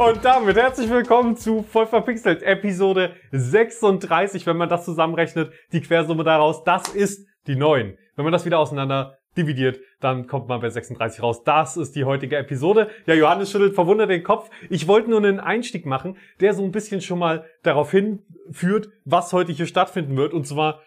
Und damit herzlich willkommen zu Voll verpixelt, Episode 36, wenn man das zusammenrechnet, die Quersumme daraus, das ist die 9. Wenn man das wieder auseinander dividiert, dann kommt man bei 36 raus. Das ist die heutige Episode. Ja, Johannes schüttelt verwundert den Kopf. Ich wollte nur einen Einstieg machen, der so ein bisschen schon mal darauf hinführt, was heute hier stattfinden wird. Und zwar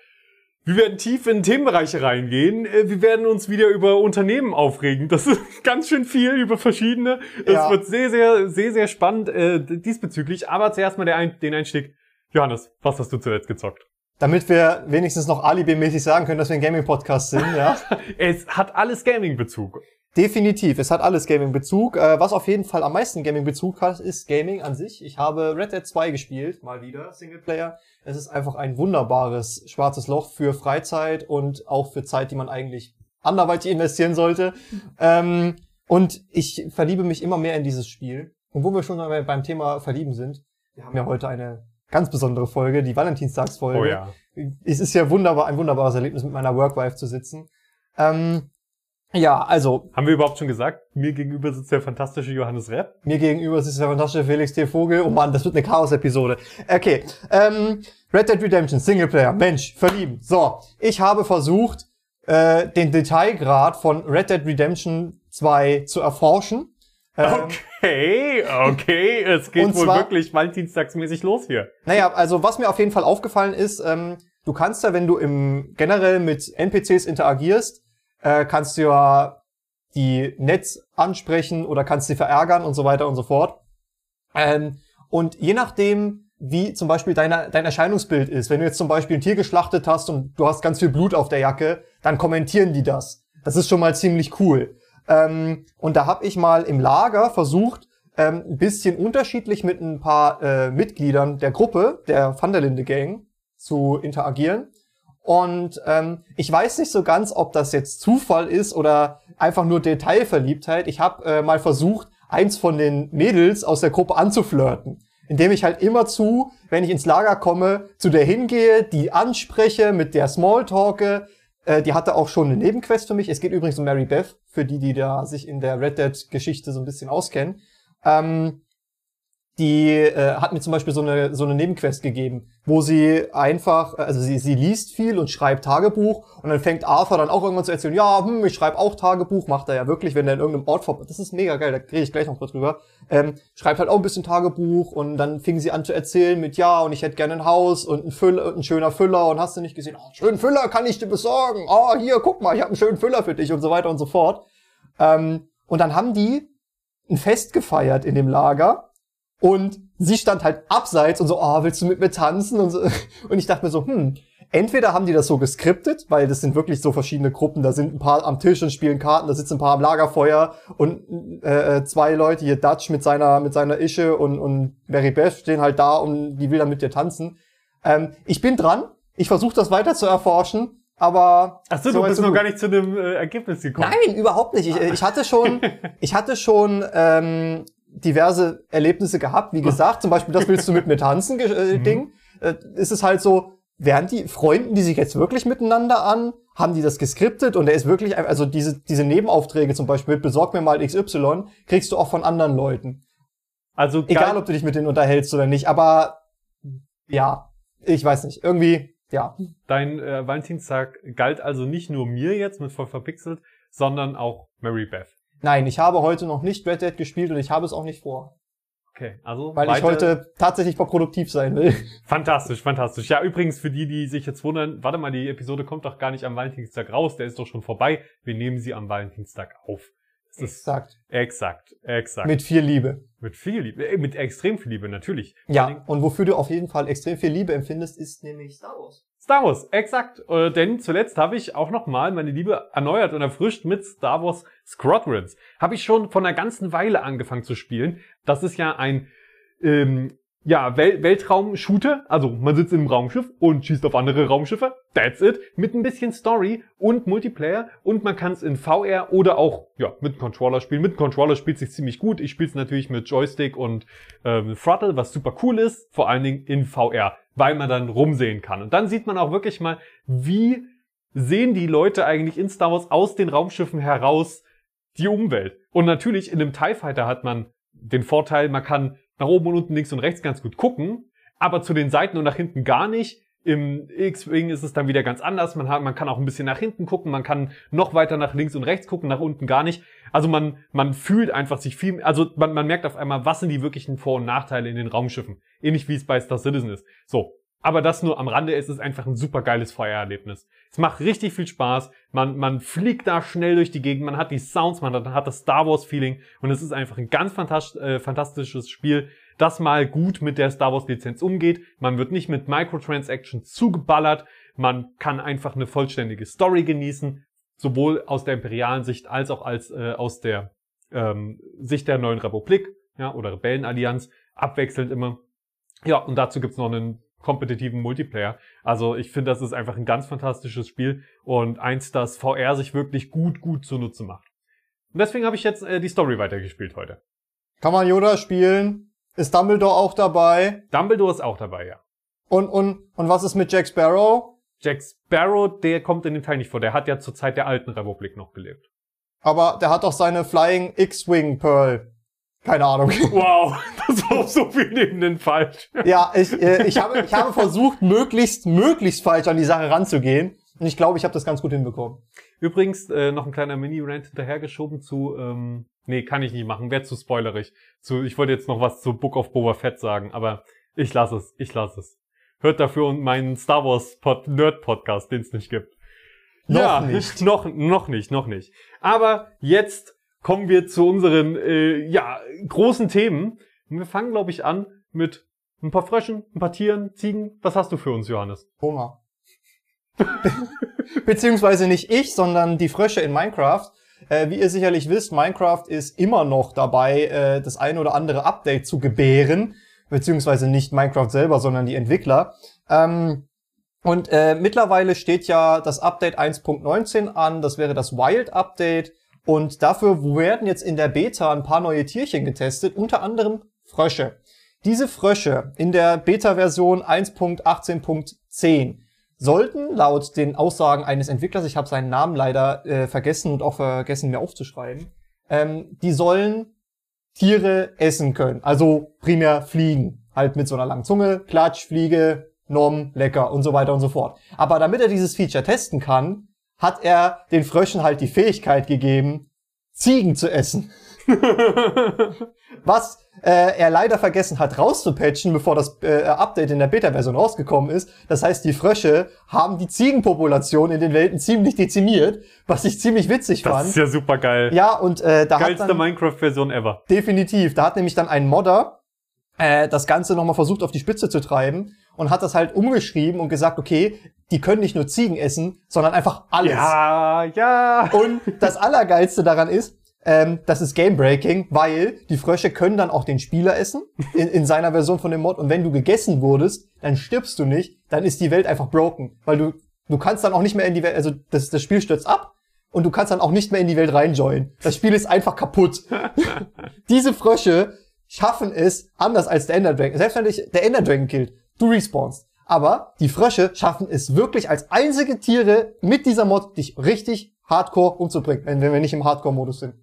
wir werden tief in Themenbereiche reingehen. Äh, Wir werden uns wieder über Unternehmen aufregen. Das ist ganz schön viel über verschiedene. Es Ja. wird sehr, sehr, sehr, sehr spannend äh, diesbezüglich. Aber zuerst mal Ein den Einstieg. Johannes, was hast du zuletzt gezockt? Damit wir wenigstens noch alibi-mäßig sagen können, dass wir ein Gaming-Podcast sind, ja. Es hat alles Gaming-Bezug. Definitiv, es hat alles Gaming-Bezug. Äh, was auf jeden Fall am meisten Gaming-Bezug hat, ist Gaming an sich. Ich habe Red Dead 2 gespielt, mal wieder, Singleplayer. Es ist einfach ein wunderbares schwarzes Loch für Freizeit und auch für Zeit, die man eigentlich anderweitig investieren sollte. Ähm, und ich verliebe mich immer mehr in dieses Spiel. Und wo wir schon beim Thema Verlieben sind, wir haben ja heute eine ganz besondere Folge, die Valentinstagsfolge. Oh ja. es ist ja wunderbar, ein wunderbares Erlebnis, mit meiner Workwife zu sitzen. Ähm, ja, also, Haben wir überhaupt schon gesagt? Mir gegenüber sitzt der fantastische Johannes Repp. mir gegenüber sitzt der fantastische Felix T. Vogel. Oh Mann, das wird eine Chaos-Episode. Okay, ähm, Red Dead Redemption, Singleplayer, Mensch, verlieben. So, ich habe versucht, äh, den Detailgrad von Red Dead Redemption 2 zu erforschen. Ähm, Okay, okay. Es geht Und wohl zwar- wirklich valentinstagsmäßig los hier. Naja, also was mir auf jeden Fall aufgefallen ist, ähm, du kannst ja, wenn du im generell mit NPCs interagierst, äh, kannst du ja die nett ansprechen oder kannst sie verärgern und so weiter und so fort. Ähm, und je nachdem, wie zum Beispiel deine, dein Erscheinungsbild ist, wenn du jetzt zum Beispiel ein Tier geschlachtet hast und du hast ganz viel Blut auf der Jacke, dann kommentieren die das. Das ist schon mal ziemlich cool. Ähm, und da habe ich mal im Lager versucht, ähm, ein bisschen unterschiedlich mit ein paar äh, Mitgliedern der Gruppe, der Van der Linde Gang, zu interagieren. Und ähm, ich weiß nicht so ganz, ob das jetzt Zufall ist oder einfach nur Detailverliebtheit. Ich habe äh, mal versucht, eins von den Mädels aus der Gruppe anzuflirten. Indem ich halt immer zu, wenn ich ins Lager komme, zu der hingehe, die anspreche, mit der Smalltalke. Äh, die hatte auch schon eine Nebenquest für mich. Es geht übrigens um Mary Beth, für die, die da sich in der Red Dead-Geschichte so ein bisschen auskennen. Ähm, die äh, hat mir zum Beispiel so eine, so eine Nebenquest gegeben, wo sie einfach, also sie, sie liest viel und schreibt Tagebuch und dann fängt Arthur dann auch irgendwann zu erzählen, ja, hm, ich schreibe auch Tagebuch, macht er ja wirklich, wenn er in irgendeinem Ort vor, das ist mega geil, da rede ich gleich noch drüber, ähm, schreibt halt auch ein bisschen Tagebuch und dann fing sie an zu erzählen mit, ja, und ich hätte gerne ein Haus und ein, Füller, ein schöner Füller und hast du nicht gesehen, oh, schönen Füller kann ich dir besorgen, oh, hier, guck mal, ich habe einen schönen Füller für dich und so weiter und so fort. Ähm, und dann haben die ein Fest gefeiert in dem Lager und sie stand halt abseits und so, oh, willst du mit mir tanzen? Und, so. und ich dachte mir so, hm, entweder haben die das so geskriptet, weil das sind wirklich so verschiedene Gruppen, da sind ein paar am Tisch und spielen Karten, da sitzen ein paar am Lagerfeuer und äh, zwei Leute, hier Dutch mit seiner, mit seiner Ische und, und Mary Beth stehen halt da und die will dann mit dir tanzen. Ähm, ich bin dran, ich versuche das weiter zu erforschen, aber... Achso, so du weit, bist so noch gut. gar nicht zu dem äh, Ergebnis gekommen. Nein, überhaupt nicht. Ich, ich hatte schon, ich hatte schon ähm, diverse Erlebnisse gehabt. Wie gesagt, zum Beispiel, das willst du mit mir tanzen, äh, Mhm. Ding. Äh, ist es halt so, wären die freunden die sich jetzt wirklich miteinander an? Haben die das geskriptet? Und er ist wirklich, also diese diese Nebenaufträge zum Beispiel, besorg mir mal XY, kriegst du auch von anderen Leuten. Also Egal, ob du dich mit denen unterhältst oder nicht. Aber ja, ich weiß nicht. Irgendwie, ja. Dein äh, Valentinstag galt also nicht nur mir jetzt mit voll verpixelt, sondern auch Mary Beth. Nein, ich habe heute noch nicht Red Dead gespielt und ich habe es auch nicht vor. Okay, also Weil ich heute tatsächlich mal produktiv sein will. fantastisch, fantastisch. Ja, übrigens für die, die sich jetzt wundern, warte mal, die Episode kommt doch gar nicht am Valentinstag raus, der ist doch schon vorbei. Wir nehmen sie am Valentinstag auf. Das Exakt. exakt, exakt. Mit, viel Liebe. mit viel Liebe, äh, mit extrem viel Liebe natürlich. Ja, und wofür du auf jeden Fall extrem viel Liebe empfindest, ist nämlich Star Wars. Star Wars, exakt. Äh, denn zuletzt habe ich auch nochmal meine Liebe erneuert und erfrischt mit Star Wars Squadrons. Habe ich schon vor einer ganzen Weile angefangen zu spielen. Das ist ja ein ähm, ja, Wel Weltraum-Shooter. Also man sitzt im Raumschiff und schießt auf andere Raumschiffe. That's it. Mit ein bisschen Story und Multiplayer. Und man kann es in VR oder auch ja mit Controller spielen. Mit Controller spielt sich ziemlich gut. Ich spiele es natürlich mit Joystick und ähm, Throttle, was super cool ist. Vor allen Dingen in VR, weil man dann rumsehen kann. Und dann sieht man auch wirklich mal, wie sehen die Leute eigentlich in Star Wars aus den Raumschiffen heraus die Umwelt. Und natürlich in einem TIE Fighter hat man den Vorteil, man kann nach oben und unten, links und rechts ganz gut gucken, aber zu den Seiten und nach hinten gar nicht. Im X-Wing ist es dann wieder ganz anders. Man, hat, man kann auch ein bisschen nach hinten gucken, man kann noch weiter nach links und rechts gucken, nach unten gar nicht. Also man, man fühlt einfach sich viel, also man, man merkt auf einmal, was sind die wirklichen Vor- und Nachteile in den Raumschiffen. Ähnlich wie es bei Star Citizen ist. So. Aber das nur am Rande ist es einfach ein super geiles Feuererlebnis. Es macht richtig viel Spaß. Man, man fliegt da schnell durch die Gegend. Man hat die Sounds, man hat das Star Wars Feeling. Und es ist einfach ein ganz äh, fantastisches Spiel, das mal gut mit der Star Wars Lizenz umgeht. Man wird nicht mit Microtransactions zugeballert. Man kann einfach eine vollständige Story genießen. Sowohl aus der imperialen Sicht als auch als, äh, aus der ähm, Sicht der neuen Republik, ja, oder Rebellenallianz. Abwechselnd immer. Ja, und dazu gibt's noch einen kompetitiven Multiplayer. Also ich finde, das ist einfach ein ganz fantastisches Spiel und eins, das VR sich wirklich gut, gut zunutze macht. Und deswegen habe ich jetzt äh, die Story weitergespielt heute. Kann man Yoda spielen? Ist Dumbledore auch dabei? Dumbledore ist auch dabei, ja. Und, und, und was ist mit Jack Sparrow? Jack Sparrow, der kommt in dem Teil nicht vor. Der hat ja zur Zeit der alten Republik noch gelebt. Aber der hat doch seine Flying X-Wing Pearl. Keine Ahnung. Wow, das war auf so vielen Ebenen falsch. Ja, ich, äh, ich, habe, ich habe versucht, möglichst, möglichst falsch an die Sache ranzugehen. Und ich glaube, ich habe das ganz gut hinbekommen. Übrigens, äh, noch ein kleiner Mini-Rant hinterhergeschoben zu, ähm, nee, kann ich nicht machen, wäre zu spoilerig. Zu, ich wollte jetzt noch was zu Book of Boba Fett sagen, aber ich lasse es, ich lasse es. Hört dafür meinen Star Wars Pod Nerd Podcast, den es nicht gibt. Noch ja, nicht. Noch, noch nicht, noch nicht. Aber jetzt kommen wir zu unseren äh, ja, großen Themen. Wir fangen, glaube ich, an mit ein paar Fröschen, ein paar Tieren, Ziegen. Was hast du für uns, Johannes? Hunger. Beziehungsweise nicht ich, sondern die Frösche in Minecraft. Äh, wie ihr sicherlich wisst, Minecraft ist immer noch dabei, äh, das ein oder andere Update zu gebären. Beziehungsweise nicht Minecraft selber, sondern die Entwickler. Ähm, und äh, mittlerweile steht ja das Update 1.19 an. Das wäre das Wild Update. Und dafür werden jetzt in der Beta ein paar neue Tierchen getestet, unter anderem Frösche. Diese Frösche in der Beta-Version 1.18.10 sollten laut den Aussagen eines Entwicklers, ich habe seinen Namen leider äh, vergessen und auch vergessen mir aufzuschreiben, ähm, die sollen Tiere essen können. Also primär fliegen. Halt mit so einer langen Zunge, Klatsch, Fliege, Nom, lecker und so weiter und so fort. Aber damit er dieses Feature testen kann, hat er den Fröschen halt die Fähigkeit gegeben, Ziegen zu essen. Was äh, er leider vergessen hat rauszupatchen, bevor das äh, Update in der Beta-Version rausgekommen ist. Das heißt, die Frösche haben die Ziegenpopulation in den Welten ziemlich dezimiert, was ich ziemlich witzig Das fand. ist ja super geil. ja, und äh, da hat Geilste dann, Minecraft-Version ever. definitiv, da hat nämlich dann ein Modder äh, das Ganze nochmal versucht auf die Spitze zu treiben und hat das halt umgeschrieben und gesagt, okay, die können nicht nur Ziegen essen, sondern einfach alles. Ja, ja. Und das Allergeilste daran ist, ähm, das ist Gamebreaking, weil die Frösche können dann auch den Spieler essen in, in seiner Version von dem Mod. Und wenn du gegessen wurdest, dann stirbst du nicht, dann ist die Welt einfach broken. Weil du, du kannst dann auch nicht mehr in die Welt, also das, das Spiel stürzt ab und du kannst dann auch nicht mehr in die Welt reinjoinen. Das Spiel ist einfach kaputt. Diese Frösche schaffen es anders als der Ender Dragon. Selbst wenn dich der Ender Dragon killt, du respawnst. Aber die Frösche schaffen es wirklich als einzige Tiere mit dieser Mod, dich richtig hardcore umzubringen, wenn, wenn wir nicht im Hardcore-Modus sind.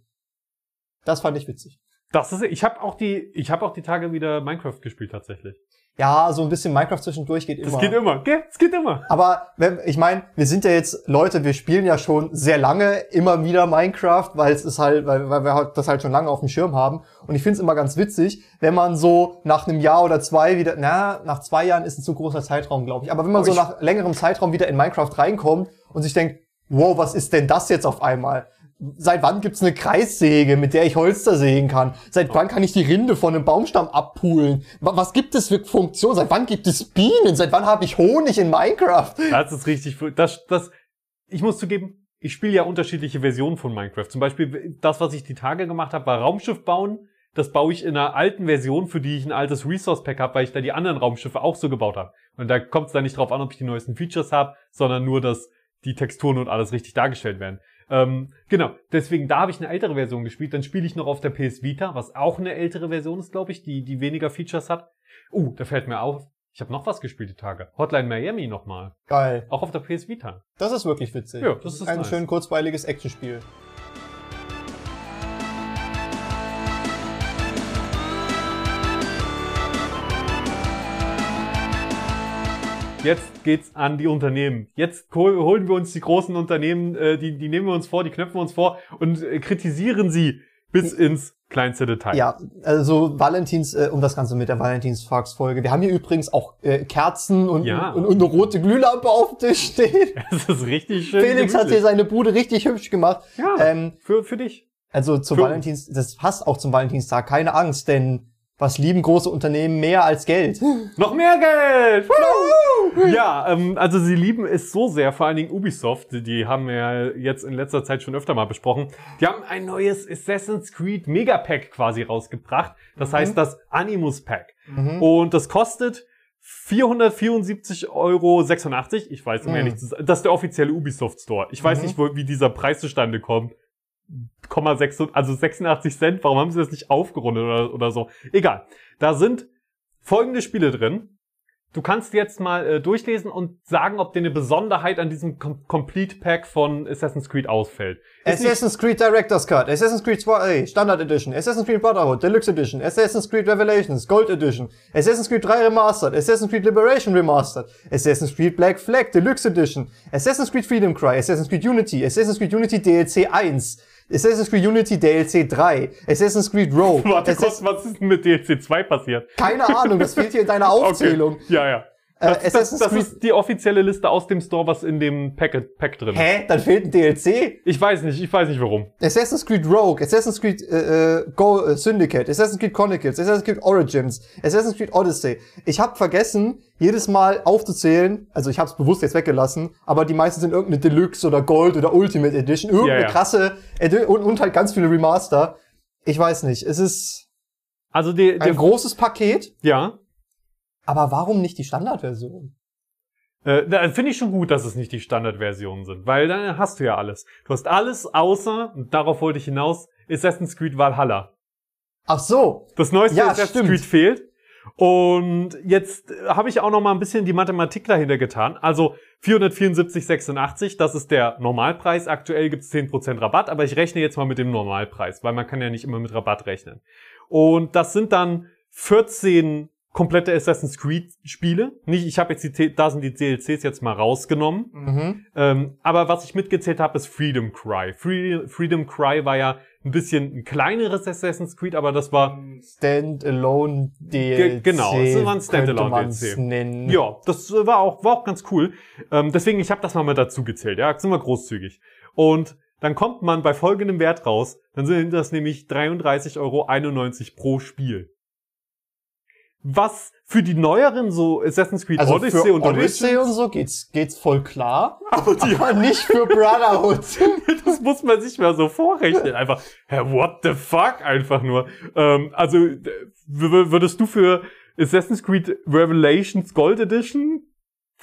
Das fand ich witzig. Das ist, ich habe auch die, ich habe auch die Tage wieder Minecraft gespielt tatsächlich. Ja, so ein bisschen Minecraft zwischendurch geht immer. Das geht immer, gell? Es geht immer. Aber wenn, ich meine, wir sind ja jetzt Leute, wir spielen ja schon sehr lange immer wieder Minecraft, weil es ist halt, weil, weil wir halt das halt schon lange auf dem Schirm haben. Und ich finde es immer ganz witzig, wenn man so nach einem Jahr oder zwei wieder, na, nach zwei Jahren ist ein zu großer Zeitraum, glaube ich. Aber wenn man Aber so nach längerem Zeitraum wieder in Minecraft reinkommt und sich denkt, wow, was ist denn das jetzt auf einmal? Seit wann gibt's eine Kreissäge, mit der ich Holz zersägen kann? Seit wann kann ich die Rinde von einem Baumstamm abpulen? Wa- Was gibt es für Funktionen? Seit wann gibt es Bienen? Seit wann habe ich Honig in Minecraft? Das ist richtig, das, das, ich muss zugeben, ich spiele ja unterschiedliche Versionen von Minecraft. Zum Beispiel das, was ich die Tage gemacht habe, war Raumschiff bauen. das baue ich in einer alten Version, für die ich ein altes Resource Pack habe, weil ich da die anderen Raumschiffe auch so gebaut habe. Und da kommt es dann nicht drauf an, ob ich die neuesten Features habe, sondern nur, dass die Texturen und alles richtig dargestellt werden. Ähm, genau, deswegen, da habe ich eine ältere Version gespielt. Dann spiele ich noch auf der PS Vita, was auch eine ältere Version ist, glaube ich, die, die weniger Features hat. Uh, da fällt mir auf, ich habe noch was gespielt die Tage. Hotline Miami nochmal. Geil. Auch auf der PS Vita. Das ist wirklich witzig. Ja, das ist ein nice. schön kurzweiliges Actionspiel. Jetzt geht's an die Unternehmen. Jetzt hol- holen wir uns die großen Unternehmen, äh, die, die nehmen wir uns vor, die knöpfen wir uns vor und äh, kritisieren sie bis ins kleinste Detail. Ja, also Valentins, äh, um das Ganze mit der Valentinsfax-Folge. Wir haben hier übrigens auch äh, Kerzen und, Ja. und, und eine rote Glühlampe auf dem Tisch stehen. Das ist richtig schön. Felix hat hier gemütlich. seine Bude richtig hübsch gemacht. Ja, Ähm, für, für dich. also zum Für- Valentins, das passt auch zum Valentinstag. Keine Angst, denn was lieben große Unternehmen mehr als Geld? Noch mehr Geld! Ja, ähm, also sie lieben es so sehr, vor allen Dingen Ubisoft, die, haben wir ja jetzt in letzter Zeit schon öfter mal besprochen. Die haben ein neues Assassin's Creed Megapack quasi rausgebracht. Das heißt das Animus Pack. Mhm. Und das kostet 474,86 Euro. Ich weiß, um Mhm. sein, das ist der offizielle Ubisoft Store. Ich weiß Mhm. nicht, wo, wie dieser Preis zustande kommt. 0,6, also 86 Cent. Warum haben sie das nicht aufgerundet oder, oder so? Egal. Da sind folgende Spiele drin. Du kannst jetzt mal äh, durchlesen und sagen, ob dir eine Besonderheit an diesem Com Complete Pack von Assassin's Creed ausfällt. Ist Assassin's Creed Director's Cut, Assassin's Creed 2 Standard Edition, Assassin's Creed Brotherhood Deluxe Edition, Assassin's Creed Revelations Gold Edition, Assassin's Creed 3 Remastered, Assassin's Creed Liberation Remastered, Assassin's Creed Black Flag Deluxe Edition, Assassin's Creed Freedom Cry, Assassin's Creed Unity, Assassin's Creed Unity DLC 1, Assassin's Creed Unity DLC 3, Assassin's Creed Rogue, Warte, Assass- Gott, was ist denn mit DLC 2 passiert? keine Ahnung, das fehlt hier in deiner Aufzählung. Okay. Ja, ja. Äh, Das, das, das ist die offizielle Liste aus dem Store, was in dem Pack, Pack drin ist. Hä? Dann fehlt ein DLC? Ich weiß nicht, ich weiß nicht warum. Assassin's Creed Rogue, Assassin's Creed äh, äh, Go, äh, Syndicate, Assassin's Creed Chronicles, Assassin's Creed Origins, Assassin's Creed Odyssey. Ich habe vergessen, jedes Mal aufzuzählen, also ich habe es bewusst jetzt weggelassen, aber die meisten sind irgendeine Deluxe oder Gold oder Ultimate Edition, irgendeine Ja, ja. krasse Edi und, und halt ganz viele Remaster. Ich weiß nicht, es ist Also die, ein großes Paket, ja, aber warum nicht die Standardversion? äh, da finde ich schon gut, dass es nicht die Standardversionen sind, weil dann hast du ja alles. Du hast alles außer, und darauf wollte ich hinaus, Assassin's Creed Valhalla. Ach so, Das neueste Ja, Assassin's stimmt. Creed fehlt. Und jetzt äh, habe ich auch noch mal ein bisschen die Mathematik dahinter getan. Also 474,86, das ist der Normalpreis. Aktuell gibt es 10% Rabatt, aber ich rechne jetzt mal mit dem Normalpreis, weil man kann ja nicht immer mit Rabatt rechnen. Und das sind dann 14 komplette Assassin's Creed Spiele. Nicht, ich habe jetzt die, da sind die DLCs jetzt mal rausgenommen. mhm. Ähm, aber was ich mitgezählt habe, ist Freedom Cry. Free, Freedom Cry war ja ein bisschen ein kleineres Assassin's Creed, aber das war Standalone DLC. genau, es war ein Standalone DLC. Nennen. Ja, das war auch, war auch ganz cool. Ähm, deswegen, ich habe das mal mit dazu gezählt. Ja, sind wir großzügig. Und dann kommt man bei folgendem Wert raus. Dann sind das nämlich 33,91 Euro pro Spiel. Was für die neueren so Assassin's Creed Also Odyssey für und Odyssey Origins, und so geht's, geht's voll klar. aber die, Aber nicht für Brotherhood. das muss man sich mal so vorrechnen. Einfach, hä, what the fuck? Einfach nur. Ähm, also, würdest du für Assassin's Creed Revelations Gold Edition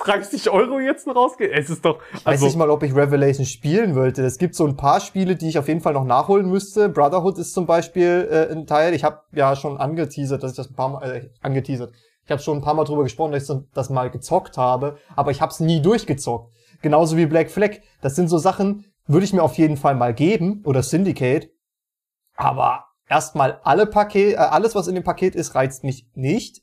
30 Euro jetzt noch rausgehen? Es ist doch, Ich weiß also, nicht mal, ob ich Revelation spielen wollte. Es gibt so ein paar Spiele, die ich auf jeden Fall noch nachholen müsste. Brotherhood ist zum Beispiel äh, ein Teil. Ich habe ja schon angeteasert, dass ich das ein paar Mal äh, angeteasert. Ich habe schon ein paar Mal drüber gesprochen, dass ich das mal gezockt habe, aber ich habe es nie durchgezockt. Genauso wie Black Flag. Das sind so Sachen, würde ich mir auf jeden Fall mal geben oder Syndicate. Aber erstmal alle Paket, äh, alles was in dem Paket ist, reizt mich nicht.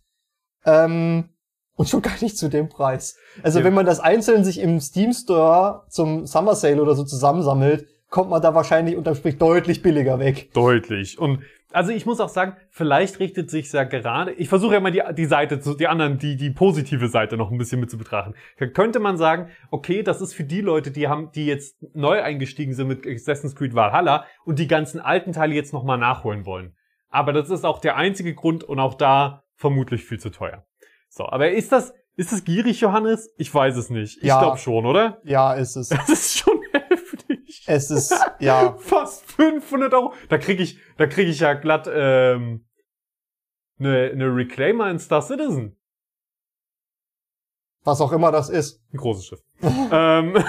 Ähm, und schon gar nicht zu dem Preis. Also Ja. wenn man das einzeln sich im Steam Store zum Summer Sale oder so zusammensammelt, kommt man da wahrscheinlich unterm Strich deutlich billiger weg. deutlich. Und also ich muss auch sagen, vielleicht richtet sich ja gerade, ich versuche ja mal die, die Seite, zu- die anderen, die, die positive Seite noch ein bisschen mit zu betrachten. Da könnte man sagen, okay, das ist für die Leute, die haben, die jetzt neu eingestiegen sind mit Assassin's Creed Valhalla und die ganzen alten Teile jetzt nochmal nachholen wollen. Aber das ist auch der einzige Grund und auch da vermutlich viel zu teuer. So, aber ist das, ist das gierig, Johannes? Ich weiß es nicht. Ich Ja. glaube schon, oder? Ja, ist es. Das ist schon heftig. Es ist, ja. Fast 500 Euro. Da krieg ich, da krieg ich ja glatt ähm, eine, eine Reclaimer in Star Citizen. Was auch immer das ist. Ein großes Schiff. ähm,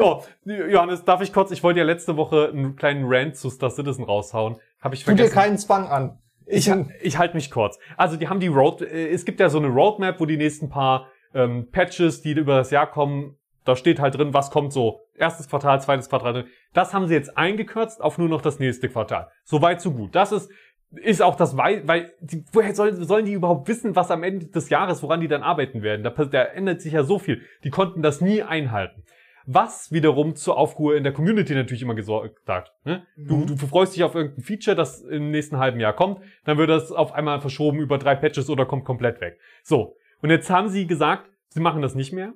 oh, Johannes, darf ich kurz, ich wollte ja letzte Woche einen kleinen Rant zu Star Citizen raushauen. Habe ich Tu dir vergessen. keinen Zwang an. Ich, ich halte mich kurz. Also die haben die Road, äh, es gibt ja so eine Roadmap, wo die nächsten paar ähm, Patches, die über das Jahr kommen, da steht halt drin, was kommt so. Erstes Quartal, zweites Quartal. Das haben sie jetzt eingekürzt auf nur noch das nächste Quartal. So weit, so gut. Das ist, ist auch das, weil, weil die, woher sollen, sollen die überhaupt wissen, was am Ende des Jahres, woran die dann arbeiten werden? Da, da ändert sich ja so viel. Die konnten das nie einhalten. Was wiederum zur Aufruhr in der Community natürlich immer gesorgt hat. Ne? Du, du freust dich auf irgendein Feature, das im nächsten halben Jahr kommt, dann wird das auf einmal verschoben über drei Patches oder kommt komplett weg. So. Und jetzt haben sie gesagt, sie machen das nicht mehr.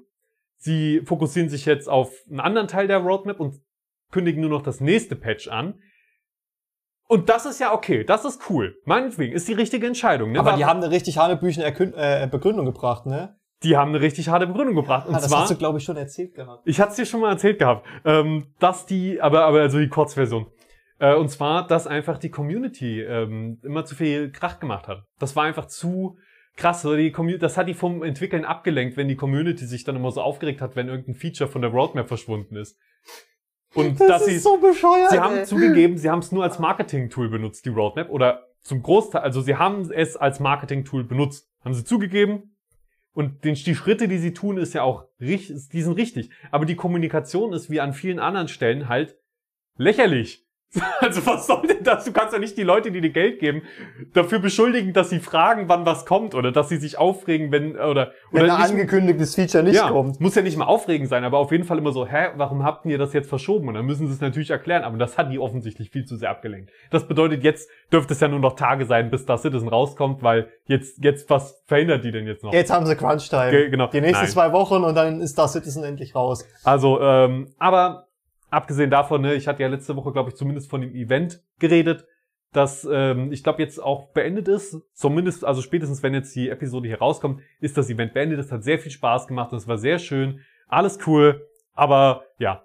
Sie fokussieren sich jetzt auf einen anderen Teil der Roadmap und kündigen nur noch das nächste Patch an. Und das ist ja okay, das ist cool. Meinetwegen ist die richtige Entscheidung. Ne? Aber die War- haben eine richtig hanebüchene Erkün äh, Begründung gebracht, ne? Die haben eine richtig harte Begründung gebracht. Und Ah, das zwar, hast du, glaube ich, schon erzählt gehabt. ich hatte es dir schon mal erzählt gehabt, ähm, dass die, aber, aber also die Kurzversion. Äh, und zwar, dass einfach die Community ähm, immer zu viel Krach gemacht hat. Das war einfach zu krass. Also die Commu das hat die vom Entwickeln abgelenkt, wenn die Community sich dann immer so aufgeregt hat, wenn irgendein Feature von der Roadmap verschwunden ist. Und dass sie so bescheuert. Sie haben ey. zugegeben, sie haben es nur als Marketing-Tool benutzt, die Roadmap. Oder zum Großteil, also sie haben es als Marketing-Tool benutzt. Haben sie zugegeben. Und den, die Schritte, die sie tun, ist ja auch richtig, die sind richtig. Aber die Kommunikation ist wie an vielen anderen Stellen halt lächerlich. Also was soll denn das? Du kannst ja nicht die Leute, die dir Geld geben, dafür beschuldigen, dass sie fragen, wann was kommt oder dass sie sich aufregen, wenn oder Wenn oder ein nicht- angekündigtes Feature nicht ja, kommt. muss ja nicht mal aufregend sein, aber auf jeden Fall immer so, hä, warum habt ihr das jetzt verschoben? Und dann müssen sie es natürlich erklären, aber das hat die offensichtlich viel zu sehr abgelenkt. Das bedeutet, jetzt dürfte es ja nur noch Tage sein, bis Star Citizen rauskommt, weil jetzt, jetzt, was verhindert die denn jetzt noch? Jetzt haben sie Crunch-Time. Ge- genau. Die nächsten Nein. zwei Wochen und dann ist Star Citizen endlich raus. Also, ähm, aber abgesehen davon, ne, ich hatte ja letzte Woche, glaube ich, zumindest von dem Event geredet, das, ähm, ich glaube, jetzt auch beendet ist. Zumindest, also spätestens, wenn jetzt die Episode hier rauskommt, ist das Event beendet. Es hat sehr viel Spaß gemacht, es war sehr schön, alles cool, aber ja,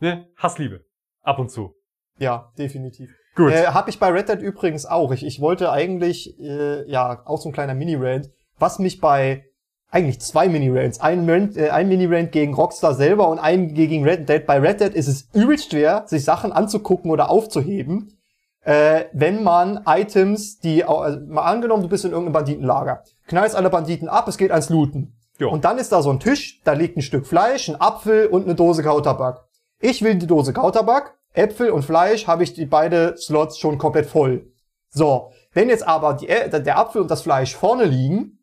ne, Hassliebe. Ab und zu. Ja, definitiv. Gut. Äh, hab ich bei Red Dead übrigens auch. Ich, ich wollte eigentlich, äh, ja, auch so ein kleiner Mini-Rant, was mich bei eigentlich zwei Mini-Rants, ein, äh, ein Mini-Rant gegen Rockstar selber und ein gegen Red Dead. Bei Red Dead ist es übelst schwer, sich Sachen anzugucken oder aufzuheben, äh, wenn man Items, die, also mal angenommen, du bist in irgendeinem Banditenlager, knallst alle Banditen ab, es geht ans Looten. Jo. Und dann ist da so ein Tisch, da liegt ein Stück Fleisch, ein Apfel und eine Dose Kautabak. Ich will die Dose Kautabak, Äpfel und Fleisch habe ich die beide Slots schon komplett voll. So, wenn jetzt aber die, der Apfel und das Fleisch vorne liegen,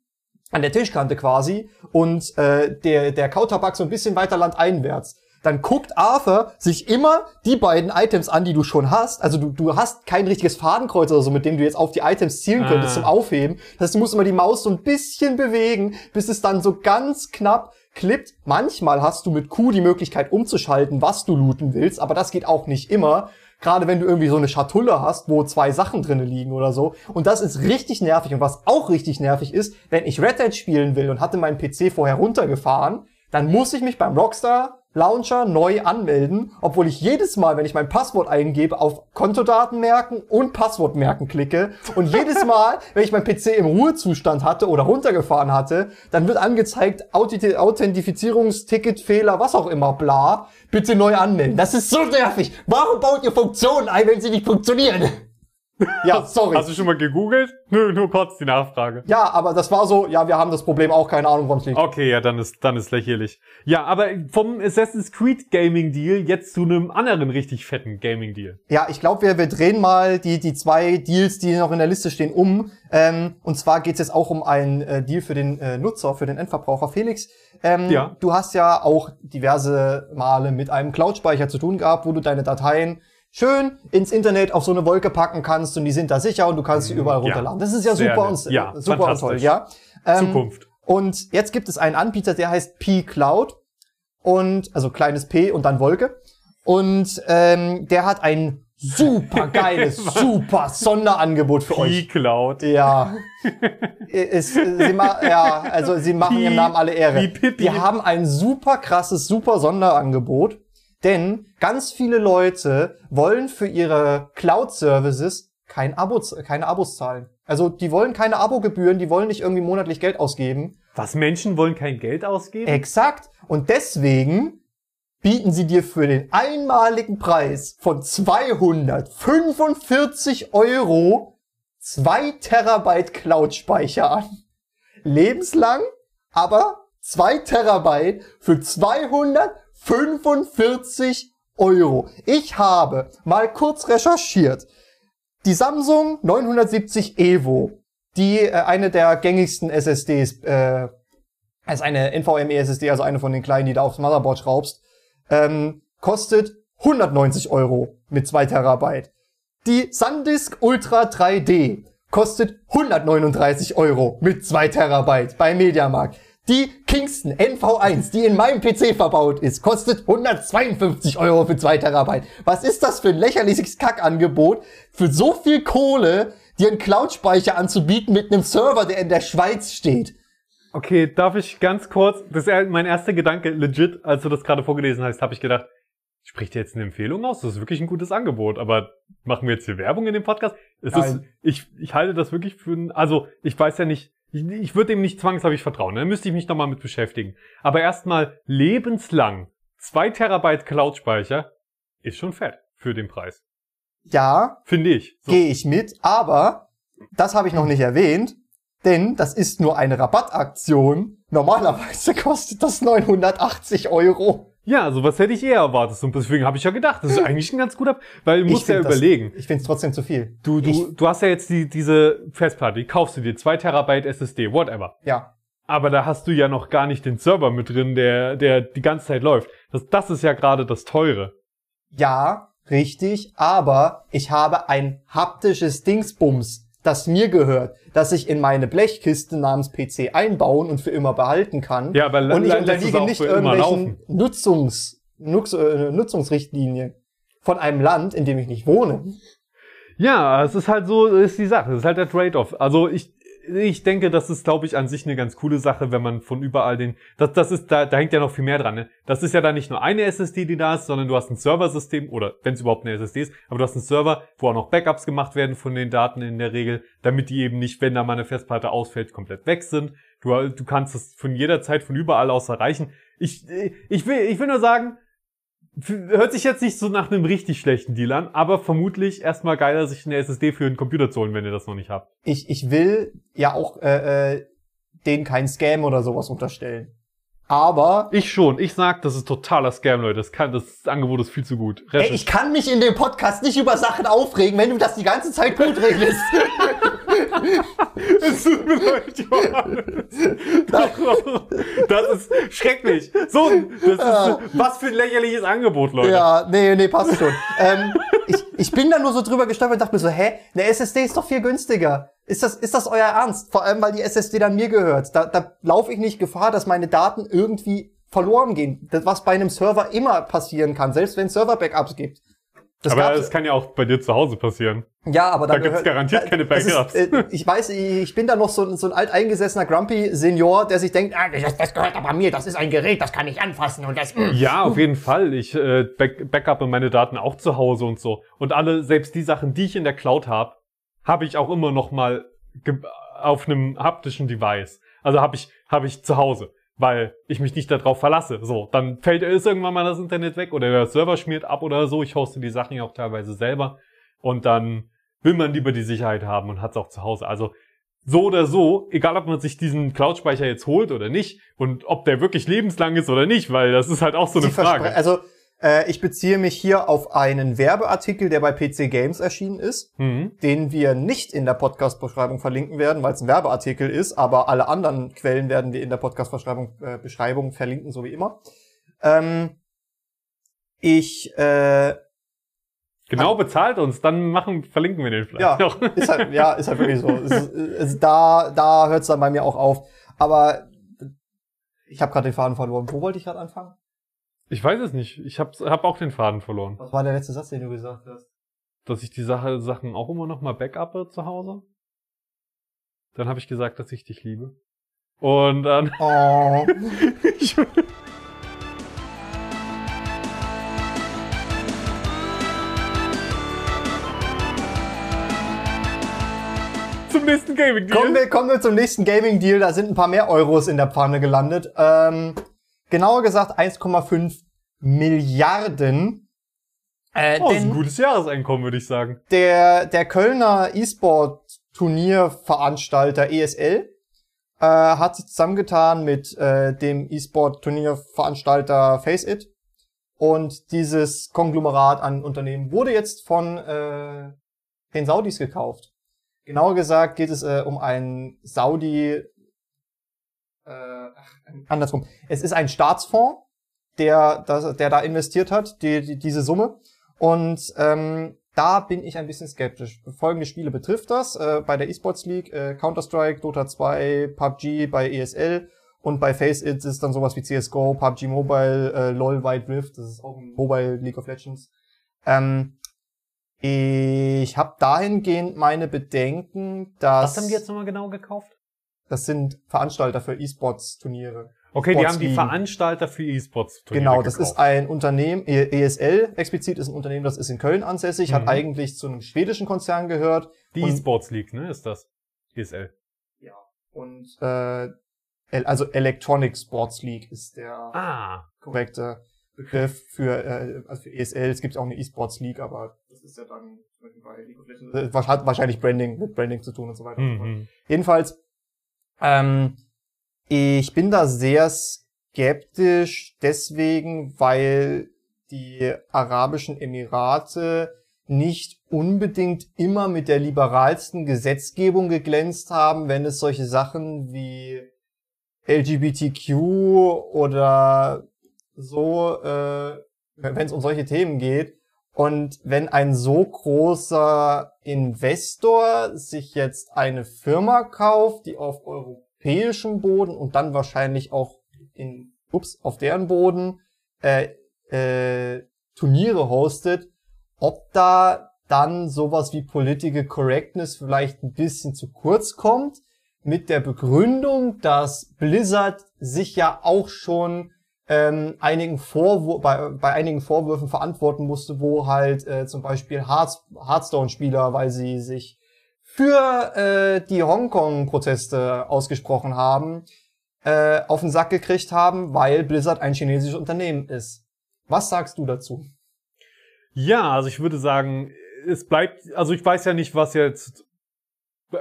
an der Tischkante quasi, und äh, der, der Kautabak so ein bisschen weiter landeinwärts, dann guckt Arthur sich immer die beiden Items an, die du schon hast. Also du, du hast kein richtiges Fadenkreuz oder so, mit dem du jetzt auf die Items zielen könntest Ah. zum Aufheben. Das heißt, du musst immer die Maus so ein bisschen bewegen, bis es dann so ganz knapp klippt. Manchmal hast du mit Q die Möglichkeit umzuschalten, was du looten willst, aber das geht auch nicht immer. Gerade wenn du irgendwie so eine Schatulle hast, wo zwei Sachen drinnen liegen oder so. Und das ist richtig nervig. Und was auch richtig nervig ist, wenn ich Red Dead spielen will und hatte meinen PC vorher runtergefahren, dann muss ich mich beim Rockstar Launcher neu anmelden, obwohl ich jedes Mal, wenn ich mein Passwort eingebe, auf Kontodaten merken und Passwort merken klicke. Und jedes Mal, wenn ich mein PC im Ruhezustand hatte oder runtergefahren hatte, dann wird angezeigt, Authenti- Authentifizierungsticket, Fehler, was auch immer, bla. Bitte neu anmelden. Das ist so nervig. Warum baut ihr Funktionen ein, wenn sie nicht funktionieren? Ja, sorry. Hast du schon mal gegoogelt? Nur, nur kurz die Nachfrage. ja, aber das war so, ja, wir haben das Problem auch, keine Ahnung, woran es liegt. Okay, ja, dann ist, dann ist lächerlich. Ja, aber vom Assassin's Creed Gaming Deal jetzt zu einem anderen richtig fetten Gaming Deal. Ja, ich glaube, wir, wir drehen mal die, die zwei Deals, die noch in der Liste stehen, um. Ähm, und zwar geht's jetzt auch um einen äh, Deal für den äh, Nutzer, für den Endverbraucher. Felix, ähm, Ja. du hast ja auch diverse Male mit einem Cloud-Speicher zu tun gehabt, wo du deine Dateien schön ins Internet auf so eine Wolke packen kannst und die sind da sicher und du kannst sie überall Mhm. Ja. runterladen. Das ist ja super und, Ja, äh, super und toll, ja. Ähm, Zukunft. und jetzt gibt es einen Anbieter, der heißt P-Cloud und also kleines P und dann Wolke. Und ähm, der hat ein super geiles, super Sonderangebot für euch. P-Cloud. Ja. Ist, sie ma ja, also sie machen Pi- ihrem Namen alle Ehre. wie Pippi. Die haben ein super krasses, super Sonderangebot. Denn ganz viele Leute wollen für ihre Cloud-Services kein Abo, keine Abos zahlen. Also die wollen keine Abogebühren, die wollen nicht irgendwie monatlich Geld ausgeben. Was, Menschen wollen kein Geld ausgeben? Exakt. Und deswegen bieten sie dir für den einmaligen Preis von 245 Euro 2 Terabyte Cloud-Speicher an. Lebenslang, aber 2 Terabyte für 245 Euro. Ich habe mal kurz recherchiert. Die Samsung 970 Evo, die äh, eine der gängigsten SSDs, äh, ist eine NVMe SSD, also eine von den kleinen, die du aufs Motherboard schraubst, ähm, kostet 190 Euro mit 2 Terabyte. Die SanDisk Ultra 3D kostet 139 Euro mit 2 Terabyte bei Mediamarkt. Die Kingston NV1, die in meinem PC verbaut ist, kostet 152 Euro für 2 Terabyte. Was ist das für ein lächerliches Kackangebot, für so viel Kohle dir einen Cloud-Speicher anzubieten mit einem Server, der in der Schweiz steht? Okay, darf ich ganz kurz, das ist mein erster Gedanke, legit, als du das gerade vorgelesen hast, habe ich gedacht, spricht dir jetzt eine Empfehlung aus? Das ist wirklich ein gutes Angebot, aber machen wir jetzt hier Werbung in dem Podcast? Es ist, ich, ich halte das wirklich für ein, also ich weiß ja nicht, ich, ich würde dem nicht zwangsläufig vertrauen, da müsste ich mich nochmal mit beschäftigen. Aber erstmal lebenslang zwei Terabyte Cloud-Speicher ist schon fett für den Preis. Ja, Finde ich. So. gehe ich mit, aber das habe ich noch nicht erwähnt, denn das ist nur eine Rabattaktion. Normalerweise kostet das 980 Euro. Ja, also was hätte ich eher erwartet. Und deswegen habe ich ja gedacht, das ist eigentlich ein ganz guter, weil du musst ja find das- überlegen. Ich finde es trotzdem zu viel. Du, du, Ich- du hast ja jetzt die, diese Festplatte, die kaufst du dir, 2 Terabyte SSD, whatever. Ja, Aber da hast du ja noch gar nicht den Server mit drin, der, der die ganze Zeit läuft. Das, das ist ja gerade das Teure. ja, richtig, aber ich habe ein haptisches Dingsbums, das mir gehört, das ich in meine Blechkiste namens PC einbauen und für immer behalten kann. Ja, aber und ich unterliege nicht irgendwelchen Nutzungs, Nutz, äh, Nutzungsrichtlinien von einem Land, in dem ich nicht wohne. Ja, es ist halt so, ist die Sache. Es ist halt der Trade-off. Also ich, ich denke, das ist, glaube ich, an sich eine ganz coole Sache, wenn man von überall den, das, das ist, da, da hängt ja noch viel mehr dran, ne? Das ist ja da nicht nur eine SSD, die da ist, sondern du hast ein Serversystem, oder wenn es überhaupt eine SSD ist, aber du hast einen Server, wo auch noch Backups gemacht werden von den Daten in der Regel, damit die eben nicht, wenn da mal eine Festplatte ausfällt, komplett weg sind. Du, du kannst es von jeder Zeit, von überall aus erreichen. Ich, ich will, ich will nur sagen, hört sich jetzt nicht so nach einem richtig schlechten Deal an, aber vermutlich erstmal geiler, sich eine SSD für einen Computer zu holen, wenn ihr das noch nicht habt. Ich, ich will ja auch äh, äh, denen keinen Scam oder sowas unterstellen. Aber Ich schon. Ich sag, das ist totaler Scam, Leute. Das, kann, das Angebot ist viel zu gut. ey, ich kann mich in dem Podcast nicht über Sachen aufregen, wenn du das die ganze Zeit gut regelst. Es tut mir leid, Johannes. Das ist schrecklich. So, das ist, was für ein lächerliches Angebot, Leute. Ja, nee, nee, passt schon. ähm, ich, ich bin da nur so drüber gestolpert und dachte mir so, hä, eine SSD ist doch viel günstiger. Ist das, ist das euer Ernst? Vor allem, weil die SSD dann mir gehört. Da, da laufe ich nicht Gefahr, dass meine Daten irgendwie verloren gehen. Das, was bei einem Server immer passieren kann, selbst wenn es Server-Backups gibt. Das aber das kann ja auch bei dir zu Hause passieren. ja, aber da gibt's garantiert keine das ist, Backups. äh, ich weiß, ich bin da noch so, ein- so ein alteingesessener Grumpy-Senior, der sich denkt, ah, das, das gehört aber mir, das ist ein Gerät, das kann ich anfassen und das... mm. Ja, auf jeden Fall. Ich äh, back, backuppe meine Daten auch zu Hause und so. Und alle, selbst die Sachen, die ich in der Cloud habe, habe ich auch immer noch mal auf einem haptischen Device. Also habe ich, habe ich zu Hause, weil ich mich nicht darauf verlasse. So, dann fällt ist irgendwann mal das Internet weg oder der Server schmiert ab oder so. Ich hoste die Sachen ja auch teilweise selber. Und dann will man lieber die Sicherheit haben und hat es auch zu Hause. Also so oder so, egal ob man sich diesen Cloud-Speicher jetzt holt oder nicht und ob der wirklich lebenslang ist oder nicht, weil das ist halt auch so eine Frage. Also, äh, ich beziehe mich hier auf einen Werbeartikel, der bei PC Games erschienen ist, Mhm. den wir nicht in der Podcast-Beschreibung verlinken werden, weil es ein Werbeartikel ist, aber alle anderen Quellen werden wir in der Podcast-Beschreibung äh, Beschreibung verlinken, so wie immer. Ähm, ich, äh, Genau bezahlt uns, dann machen, verlinken wir den vielleicht Ja, noch. ist halt, ja, ist halt wirklich so. Ist, es, da da hört es dann bei mir auch auf. Aber ich habe gerade den Faden verloren. Wo wollte ich gerade anfangen? Ich weiß es nicht. Ich habe hab auch den Faden verloren. Was war der letzte Satz, den du gesagt hast? Dass ich die Sache, Sachen auch immer noch mal backuppe zu Hause. Dann habe ich gesagt, dass ich dich liebe. Und dann. Oh. zum nächsten Gaming Deal. Kommen wir, kommen wir zum nächsten Gaming Deal. Da sind ein paar mehr Euros in der Pfanne gelandet. Ähm, genauer gesagt 1,5 Milliarden. Äh, Oh, das ist ein gutes Jahreseinkommen, würde ich sagen. der, der Kölner E-Sport-Turnierveranstalter ESL äh, hat sich zusammengetan mit äh, dem E-Sport-Turnierveranstalter Faceit. Und dieses Konglomerat an Unternehmen wurde jetzt von äh, den Saudis gekauft. Genauer gesagt geht es äh, um einen Saudi, äh, andersrum. Es ist ein Staatsfonds, der, das, der da investiert hat, die, die, diese Summe. Und ähm, da bin ich ein bisschen skeptisch. Folgende Spiele betrifft das. Äh, bei der Esports League äh, Counter-Strike, Dota 2, PUBG bei ESL und bei Faceit ist es dann sowas wie CSGO, PUBG Mobile, äh, LoL Wild Rift, das ist auch ein Mobile League of Legends. Ähm, ich habe dahingehend meine Bedenken, dass Was haben die jetzt nochmal genau gekauft? Das sind Veranstalter für E-Sports-Turniere. Okay, die haben die. Veranstalter für E-Sports Genau, das ist ein Unternehmen, E- ESL explizit ist ein Unternehmen, das ist in Köln ansässig, Mhm. hat eigentlich zu einem schwedischen Konzern gehört Die E-Sports League, ne, ist das? ESL. und äh, also Electronic Sports League ist der Ah, korrekte Begriff für, äh, also für ESL. Es gibt auch eine E-Sports League, aber das ist ja dann bei League of Legends, äh, was hat wahrscheinlich Branding mit Branding zu tun und so weiter. und so fort. mhm. Jedenfalls, ähm, ich bin da sehr skeptisch deswegen, weil die Arabischen Emirate nicht unbedingt immer mit der liberalsten Gesetzgebung geglänzt haben, wenn es solche Sachen wie LGBTQ oder so, äh, wenn es um solche Themen geht. Und wenn ein so großer Investor sich jetzt eine Firma kauft, die auf europäischem Boden und dann wahrscheinlich auch in, ups, auf deren Boden äh, äh, Turniere hostet, ob da dann sowas wie Political Correctness vielleicht ein bisschen zu kurz kommt, mit der Begründung, dass Blizzard sich ja auch schon ähm, einigen Vorwur bei, bei einigen Vorwürfen verantworten musste, wo halt äh, zum Beispiel Hearthstone-Spieler, weil sie sich für äh, die Hongkong-Proteste ausgesprochen haben, äh, auf den Sack gekriegt haben, weil Blizzard ein chinesisches Unternehmen ist. Was sagst du dazu? Ja, also ich würde sagen, es bleibt, also ich weiß ja nicht, was jetzt,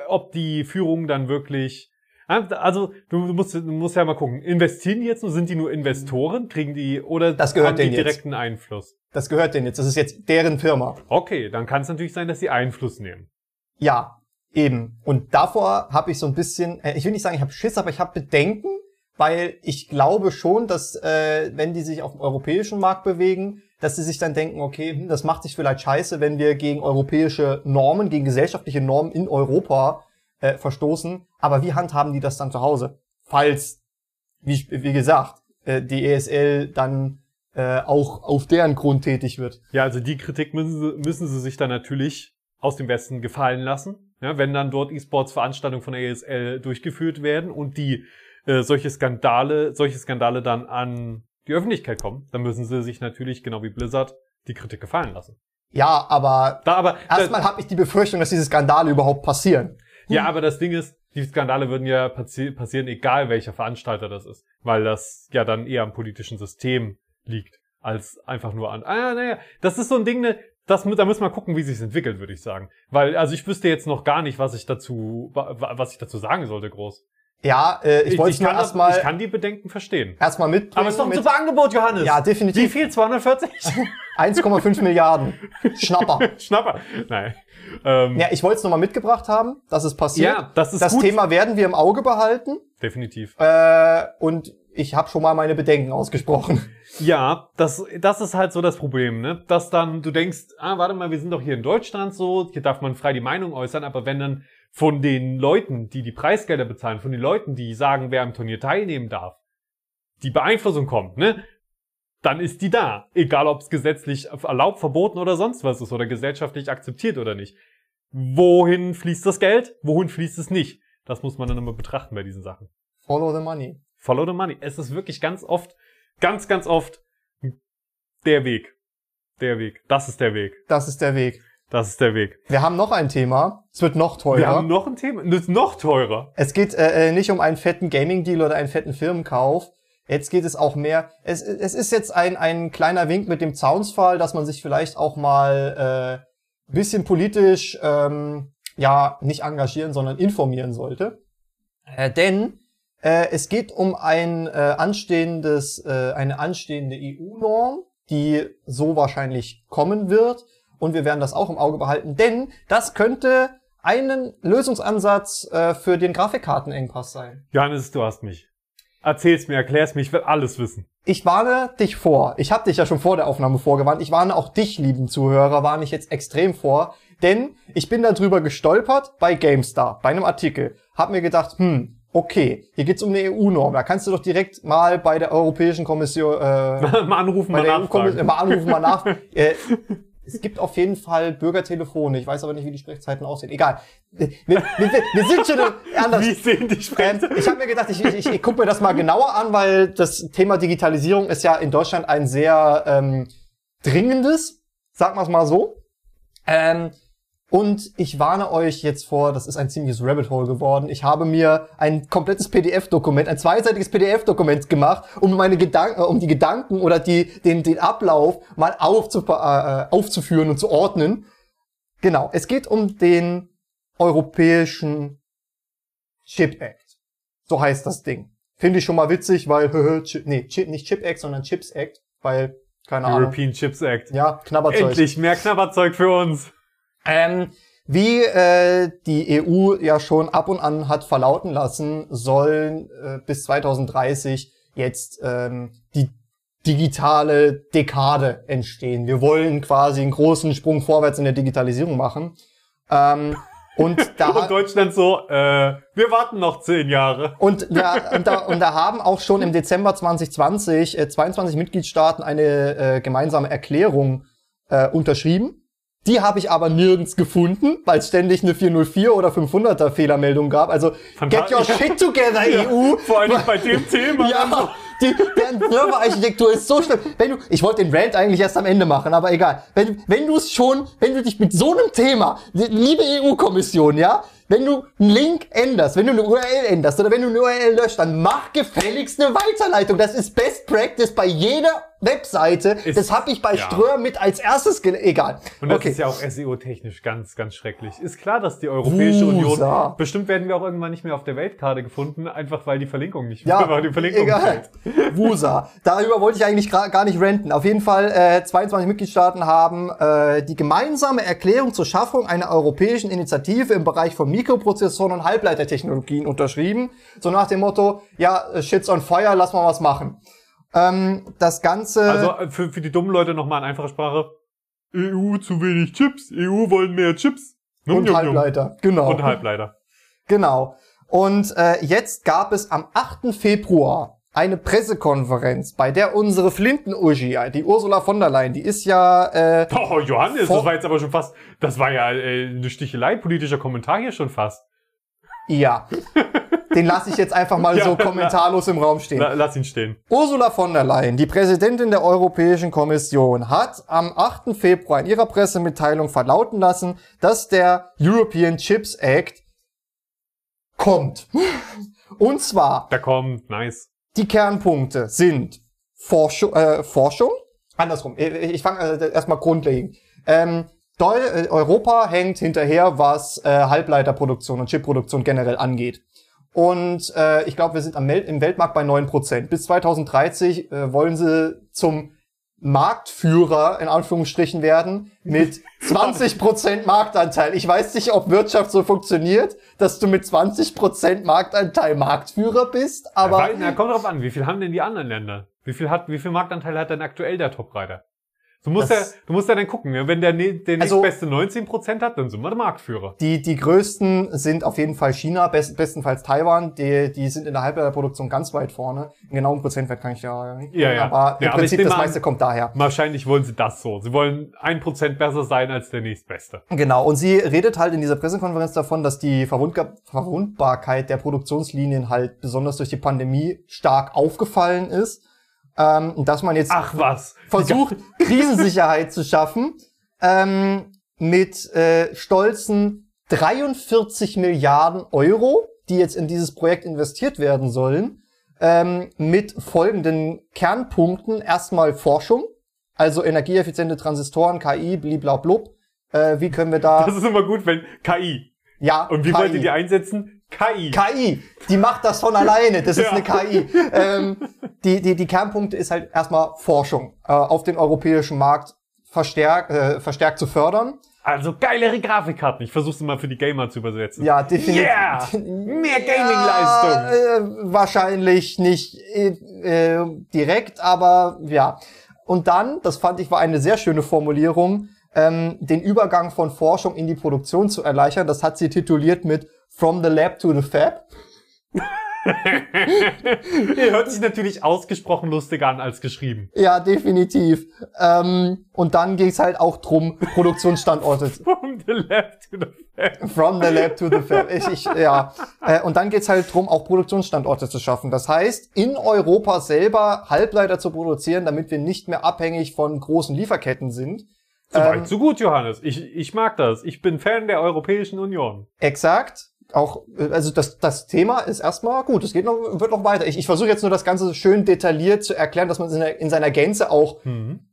ob die Führung dann wirklich, also du musst, du musst ja mal gucken, investieren die jetzt nur, sind die nur Investoren, kriegen die, oder Das gehört haben die denen jetzt. direkten Einfluss? Das gehört denen jetzt. Das ist jetzt deren Firma. Okay, dann kann es natürlich sein, dass sie Einfluss nehmen. Ja, eben. Und davor habe ich so ein bisschen, äh, ich will nicht sagen, ich habe Schiss, aber ich habe Bedenken, weil ich glaube schon, dass äh, wenn die sich auf dem europäischen Markt bewegen, dass sie sich dann denken, okay, hm, das macht sich vielleicht scheiße, wenn wir gegen europäische Normen, gegen gesellschaftliche Normen in Europa äh, verstoßen. Aber wie handhaben die das dann zu Hause? Falls, wie, wie gesagt, äh, die ESL dann äh, auch auf deren Grund tätig wird. Ja, also die Kritik müssen sie, müssen sie sich dann natürlich aus dem Westen gefallen lassen. Ja, wenn dann dort E-Sports-Veranstaltungen von der ESL durchgeführt werden und die äh, solche Skandale, solche Skandale dann an die Öffentlichkeit kommen, dann müssen sie sich natürlich, genau wie Blizzard, die Kritik gefallen lassen. Ja, aber Da aber erstmal habe ich die Befürchtung, dass diese Skandale überhaupt passieren. Ja, aber das Ding ist, die Skandale würden ja passi passieren, egal welcher Veranstalter das ist, weil das ja dann eher am politischen System liegt, als einfach nur an. Ah, naja, das ist so ein Ding, ne, das, da müssen wir gucken, wie sich's entwickelt, würde ich sagen. Weil, also ich wüsste jetzt noch gar nicht, was ich dazu, wa- wa- was ich dazu sagen sollte, groß. Ja, äh, ich, wollte es nur erstmal ich kann die Bedenken verstehen. erstmal mitbringen. Aber es ist doch ein mit super Angebot, Johannes. Ja, Wie definitiv. viel? 240? 1,5 Milliarden. Schnapper. Schnapper. Nein. Ähm, Ja, ich wollte es nochmal mitgebracht haben, dass es passiert. ja, das ist das gut. Thema werden wir im Auge behalten. Definitiv. Äh, und ich habe schon mal meine Bedenken ausgesprochen. Ja, das, das ist halt so das Problem, ne? Dass dann du denkst, ah, warte mal, wir sind doch hier in Deutschland so, hier darf man frei die Meinung äußern, aber wenn dann von den Leuten, die die Preisgelder bezahlen, von den Leuten, die sagen, wer am Turnier teilnehmen darf, die Beeinflussung kommt, ne? Dann ist die da. Egal, ob es gesetzlich erlaubt, verboten oder sonst was ist oder gesellschaftlich akzeptiert oder nicht. Wohin fließt das Geld? Wohin fließt es nicht? Das muss man dann immer betrachten bei diesen Sachen. Follow the money. Follow the money. Es ist wirklich ganz oft, ganz, ganz oft der Weg. Der Weg. Das ist der Weg. Das ist der Weg. Das ist der Weg. Wir haben noch ein Thema. Es wird noch teurer. Wir haben noch ein Thema. Das ist noch teurer. Es geht äh, äh, nicht um einen fetten Gaming-Deal oder einen fetten Firmenkauf. Jetzt geht es auch mehr. Es, es ist jetzt ein, ein kleiner Wink mit dem Zaunsfall, dass man sich vielleicht auch mal äh, bisschen politisch ähm, ja nicht engagieren, sondern informieren sollte. Äh, denn äh, es geht um ein äh, anstehendes, äh, eine anstehende EU-Norm, die so wahrscheinlich kommen wird. Und wir werden das auch im Auge behalten, denn das könnte einen Lösungsansatz äh, für den Grafikkartenengpass sein. Johannes, du hast mich. Erzähl's mir, erklär's mir, ich will alles wissen. Ich warne dich vor. Ich habe dich ja schon vor der Aufnahme vorgewarnt. Ich warne auch dich, lieben Zuhörer, warne ich jetzt extrem vor. Denn ich bin darüber gestolpert bei GameStar, bei einem Artikel. Hab mir gedacht, hm, okay, hier geht's um eine EU-Norm. Da kannst du doch direkt mal bei der Europäischen Kommission... Äh, mal anrufen, mal nachfragen. EU-Kommission- mal anrufen, mal nach. äh, es gibt auf jeden Fall Bürgertelefone. Ich weiß aber nicht, wie die Sprechzeiten aussehen. Egal. Wir, wir, wir, sind schon anders. Wie sehen die Ähm, Sprecher? ich habe mir gedacht, ich, ich, ich gucke mir das mal genauer an, weil das Thema Digitalisierung ist ja in Deutschland ein sehr ähm, dringendes, sagen wir es mal so. Ähm, und ich warne euch jetzt vor, das ist ein ziemliches Rabbit Hole geworden. Ich habe mir ein komplettes PDF-Dokument, ein zweiseitiges PDF-Dokument gemacht, um meine Gedanken, um die Gedanken oder die, den, den Ablauf mal aufzu, äh, aufzuführen und zu ordnen. Genau. Es geht um den europäischen Chip Act. So heißt das Ding. Finde ich schon mal witzig, weil, Chip, nee, nicht Chip Act, sondern Chips Act, weil, keine Ahnung. European Chips Act. Ja, Knabberzeug. Endlich mehr Knabberzeug für uns. Ähm, wie äh, die EU ja schon ab und an hat verlauten lassen, sollen äh, bis 2030 jetzt ähm, die digitale Dekade entstehen. Wir wollen quasi einen großen Sprung vorwärts in der Digitalisierung machen. Ähm, und da Und Deutschland so, äh, wir warten noch zehn Jahre. und, ja, und, da, und da haben auch schon im Dezember 2020 äh, 22 Mitgliedstaaten eine äh, gemeinsame Erklärung äh, unterschrieben. Die habe ich aber nirgends gefunden, weil es ständig eine 404 oder 500er Fehlermeldung gab. Also get your shit together, EU. Vor allem bei dem Thema. Ja, die, deren Serverarchitektur ist so schlimm. Wenn du, ich wollte den Rant eigentlich erst am Ende machen, aber egal. Wenn, wenn du es schon, wenn du dich mit so einem Thema, liebe EU-Kommission, ja, wenn du einen Link änderst, wenn du eine URL änderst oder wenn du eine URL löscht, dann mach gefälligst eine Weiterleitung. Das ist Best Practice bei jeder Webseite. Ist- das habe ich bei ja. Ströer mit als erstes Egal. Und das okay. ist ja auch SEO-technisch ganz, ganz schrecklich. Ist klar, dass die Europäische Wusa. Union, bestimmt werden wir auch irgendwann nicht mehr auf der Weltkarte gefunden, einfach weil die Verlinkung nicht Ja, weil die Verlinkung egal. fehlt. Wusa. Darüber wollte ich eigentlich gar nicht renten. Auf jeden Fall, äh, 22 Mitgliedstaaten haben äh, die gemeinsame Erklärung zur Schaffung einer europäischen Initiative im Bereich von Mikroprozessoren und Halbleitertechnologien unterschrieben. So nach dem Motto, ja, äh, shit's on fire, lass mal was machen. Ähm, das Ganze... Also äh, für, für die dummen Leute nochmal in einfacher Sprache. EU zu wenig Chips, EU wollen mehr Chips. Num, und num. Halbleiter, genau. Und Halbleiter. Genau. Und äh, jetzt gab es am 8. Februar eine Pressekonferenz, bei der unsere Flinten-Uschi, die Ursula von der Leyen, die ist ja äh, Oh, Johannes, das war jetzt aber schon fast, das war ja äh, eine Stichelei, politischer Kommentar hier schon fast. Ja. Den lasse ich jetzt einfach mal Ja, so kommentarlos im Raum stehen. La, lass ihn stehen. Ursula von der Leyen, die Präsidentin der Europäischen Kommission, hat am 8. Februar in ihrer Pressemitteilung verlauten lassen, dass der European Chips Act kommt. Und zwar, Da kommt, nice. die Kernpunkte sind Forschung, äh, Forschung. Andersrum, ich, ich fange äh, erstmal grundlegend. Ähm, äh, Europa hängt hinterher, was äh, Halbleiterproduktion und Chipproduktion generell angeht. Und äh, ich glaube, wir sind am Mel im Weltmarkt bei 9%. Bis 2030 äh, wollen sie zum Marktführer in Anführungsstrichen werden mit 20% Marktanteil. Ich weiß nicht, ob Wirtschaft so funktioniert, dass du mit 20% Marktanteil Marktführer bist, aber na, kommt drauf an, wie viel haben denn die anderen Länder? Wie viel hat, wie viel Marktanteil hat denn aktuell der Top-Reiter? Du musst, ja, Das- du musst ja dann gucken, ja, wenn der, ne- der Also- nächstbeste 19% hat, dann sind wir der Marktführer. Die, die größten sind auf jeden Fall China, best, bestenfalls Taiwan. Die, die sind in der Halbleiterproduktion ganz weit vorne. Einen genauen Prozentwert kann ich ja nicht Ja, nennen, ja. aber im Ja, aber ich Prinzip nehme das an- meiste kommt daher. Wahrscheinlich wollen sie das so. Sie wollen 1% besser sein als der nächstbeste. Genau, und sie redet halt in dieser Pressekonferenz davon, dass die Verwundga Verwundbarkeit der Produktionslinien halt besonders durch die Pandemie stark aufgefallen ist. Ähm, und dass man jetzt Ach versucht, Krisensicherheit zu schaffen. Ähm, mit äh, stolzen 43 Milliarden Euro, die jetzt in dieses Projekt investiert werden sollen, ähm, mit folgenden Kernpunkten. Erstmal Forschung, also energieeffiziente Transistoren, KI, bliblablub. Äh, wie können wir da... Das ist immer gut, wenn KI. Ja, Und wie KI. wollt ihr die einsetzen? KI. KI, die macht das von alleine, das ist Ja. eine KI. Ähm, die, die, die Kernpunkte ist halt erstmal Forschung äh, auf den europäischen Markt verstärkt, äh, verstärkt zu fördern. Also geilere Grafikkarten. Ich versuch's mal für die Gamer zu übersetzen. Ja, definitiv. Yeah! Mehr Gaming-Leistung. Ja, äh, wahrscheinlich nicht äh, äh, direkt, aber ja. Und dann, das fand ich war eine sehr schöne Formulierung, ähm, den Übergang von Forschung in die Produktion zu erleichtern. Das hat sie tituliert mit From the Lab to the Fab. Hört sich natürlich ausgesprochen lustiger an als geschrieben. Ja, definitiv. Ähm, und dann ging es halt auch drum, Produktionsstandorte From the left to the left. from the lab to the fab. Ich, ich, ja. Äh, und dann geht's halt drum, auch Produktionsstandorte zu schaffen. Das heißt, in Europa selber Halbleiter zu produzieren, damit wir nicht mehr abhängig von großen Lieferketten sind. So weit, Ähm, so gut, Johannes. Ich, ich mag das. Ich bin Fan der Europäischen Union. Exakt. Auch, äh, also das, das Thema ist erstmal gut. Es geht noch, wird noch weiter. Ich, ich versuche jetzt nur das Ganze schön detailliert zu erklären, dass man es in, in seiner Gänze auch Mhm.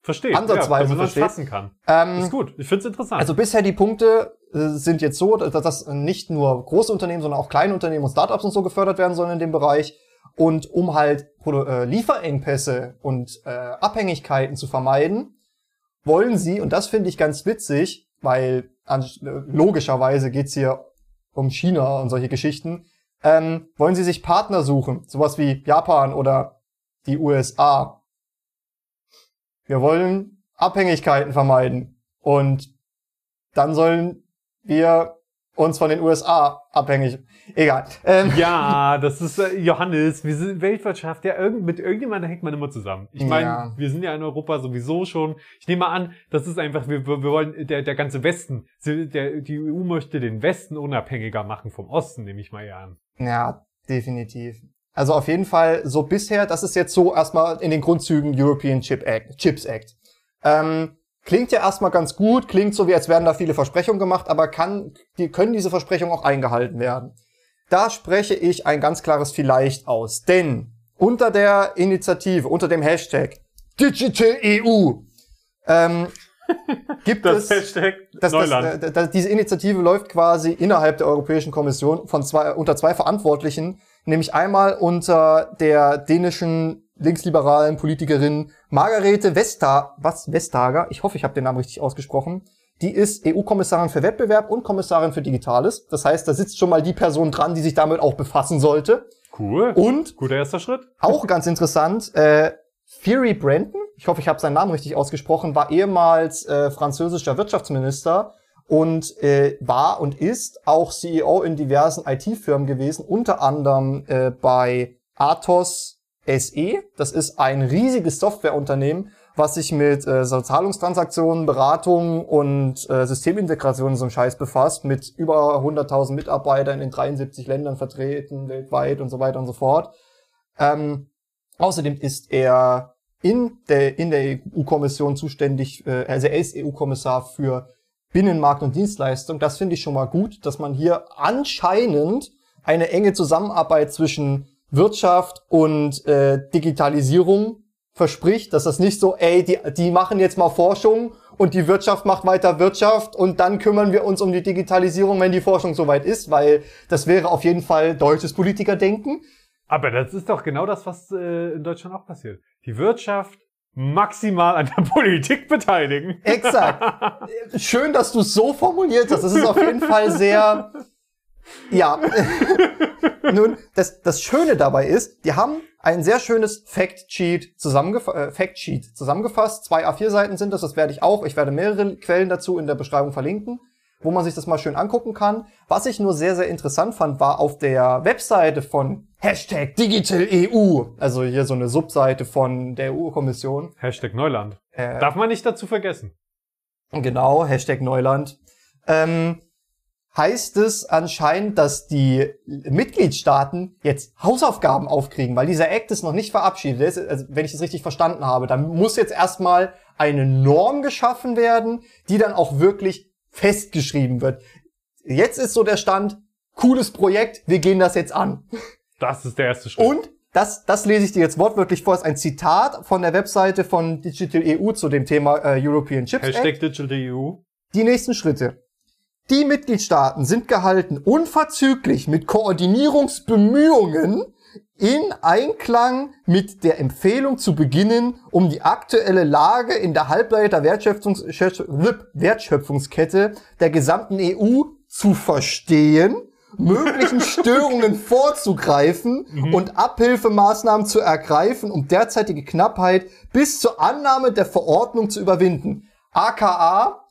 Verstehe. Ansatzweise ja, versteht. fassen kann. ähm, Ist gut. Ich find's interessant. Also bisher die Punkte äh, sind jetzt so, dass, dass nicht nur große Unternehmen, sondern auch kleine Unternehmen und Startups und so gefördert werden sollen in dem Bereich. Und um halt äh, Lieferengpässe und äh, Abhängigkeiten zu vermeiden, wollen sie, und das finde ich ganz witzig, weil äh, logischerweise geht's hier um China und solche Geschichten, ähm, wollen sie sich Partner suchen, sowas wie Japan oder die USA. Wir wollen Abhängigkeiten vermeiden. Und dann sollen wir uns von den USA abhängig. Egal. Ähm, ja, das ist äh, Johannes. Wir sind Weltwirtschaft. Ja, irgend, mit irgendjemandem hängt man immer zusammen. Ich meine, Ja. wir sind ja in Europa sowieso schon. Ich nehme mal an, das ist einfach, wir, wir wollen, der, der ganze Westen, der, die EU möchte den Westen unabhängiger machen vom Osten, nehme ich mal eher an. ja, definitiv. Also auf jeden Fall so bisher, das ist jetzt so erstmal in den Grundzügen European Chip Act, Chips Act. Ähm, klingt ja erstmal ganz gut, klingt so, wie als wären da viele Versprechungen gemacht, aber kann, die, können diese Versprechungen auch eingehalten werden? Da spreche ich ein ganz klares Vielleicht aus, denn unter der Initiative, unter dem Hashtag Digital EU ähm, gibt Das es Hashtag das, Neuland. das, äh, das, diese Initiative läuft quasi innerhalb der Europäischen Kommission von zwei, unter zwei Verantwortlichen, nämlich einmal unter der dänischen linksliberalen Politikerin Margarete Vesta, was Vestager, ich hoffe, ich habe den Namen richtig ausgesprochen. Die ist EU-Kommissarin für Wettbewerb und Kommissarin für Digitales. Das heißt, da sitzt schon mal die Person dran, die sich damit auch befassen sollte. cool. Und Guter erster Schritt. auch ganz interessant, äh, Thierry Brandon, ich hoffe, ich habe seinen Namen richtig ausgesprochen, war ehemals äh, französischer Wirtschaftsminister und äh, war und ist auch CEO in diversen IT-Firmen gewesen, unter anderem äh, bei Athos SE. Das ist ein riesiges Softwareunternehmen, was sich mit äh, so Zahlungstransaktionen, Beratung und äh, Systemintegration so einem Scheiß befasst, mit über 100.000 Mitarbeitern in 73 Ländern vertreten, weltweit und so weiter und so fort. Ähm, außerdem ist er in der, in der EU-Kommission zuständig, äh, also er ist EU-Kommissar für Binnenmarkt und Dienstleistung. Das finde ich schon mal gut, dass man hier anscheinend eine enge Zusammenarbeit zwischen Wirtschaft und äh, Digitalisierung verspricht, dass das nicht so, ey, die, die machen jetzt mal Forschung und die Wirtschaft macht weiter Wirtschaft und dann kümmern wir uns um die Digitalisierung, wenn die Forschung soweit ist, weil das wäre auf jeden Fall deutsches Politikerdenken. Aber das ist doch genau das, was äh, in Deutschland auch passiert. Die Wirtschaft maximal an der Politik beteiligen. Exakt. Schön, dass du es so formuliert hast. Das ist auf jeden Fall sehr, ja. Nun, das, das Schöne dabei ist, die haben ein sehr schönes Fact-Sheet zusammengef äh, Fact -Sheet zusammengefasst. Zwei A4-Seiten sind das, das werde ich auch. Ich werde mehrere Quellen dazu in der Beschreibung verlinken, wo man sich das mal schön angucken kann. Was ich nur sehr, sehr interessant fand, war auf der Webseite von Hashtag Digital EU, also hier so eine Subseite von der EU-Kommission. Hashtag Neuland. Äh, Darf man nicht dazu vergessen. Genau, Hashtag Neuland. Ähm, heißt es anscheinend, dass die Mitgliedstaaten jetzt Hausaufgaben aufkriegen, weil dieser Act ist noch nicht verabschiedet. Ist, also, wenn ich es richtig verstanden habe, dann muss jetzt erstmal eine Norm geschaffen werden, die dann auch wirklich festgeschrieben wird. Jetzt ist so der Stand, cooles Projekt, wir gehen das jetzt an. Das ist der erste Schritt. Und das, das lese ich dir jetzt wortwörtlich vor, ist ein Zitat von der Webseite von Digital EU zu dem Thema äh, European Chips Hashtag Act. Digital EU. Die nächsten Schritte. Die Mitgliedstaaten sind gehalten, unverzüglich mit Koordinierungsbemühungen in Einklang mit der Empfehlung zu beginnen, um die aktuelle Lage in der Halbleiter-Wertschöpfungs Wertschöpfungskette der gesamten EU zu verstehen, möglichen Störungen vorzugreifen und Abhilfemaßnahmen zu ergreifen, um derzeitige Knappheit bis zur Annahme der Verordnung zu überwinden. AKA,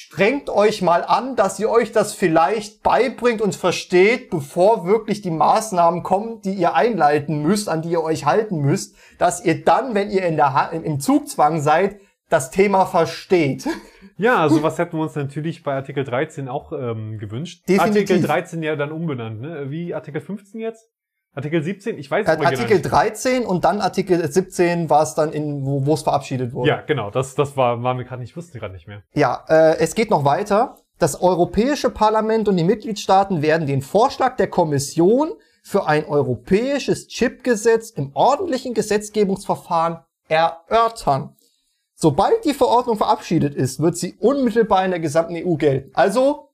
strengt euch mal an, dass ihr euch das vielleicht beibringt und versteht, bevor wirklich die Maßnahmen kommen, die ihr einleiten müsst, an die ihr euch halten müsst, dass ihr dann, wenn ihr in der ha im Zugzwang seid, das Thema versteht. Ja, also was hätten wir uns natürlich bei Artikel 13 auch ähm, gewünscht. Definitiv. Artikel 13 ja dann umbenannt, ne? Wie Artikel 15 jetzt? Artikel 17? Ich weiß es Äh, Artikel nicht. 13 und dann Artikel 17 war es dann in, wo wo es verabschiedet wurde. Ja, genau. Das, das war, war mir gerade nicht, wusste gerade nicht mehr. Ja, äh, es geht noch weiter. Das Europäische Parlament und die Mitgliedstaaten werden den Vorschlag der Kommission für ein europäisches Chipgesetz im ordentlichen Gesetzgebungsverfahren erörtern. Sobald die Verordnung verabschiedet ist, wird sie unmittelbar in der gesamten EU gelten. Also,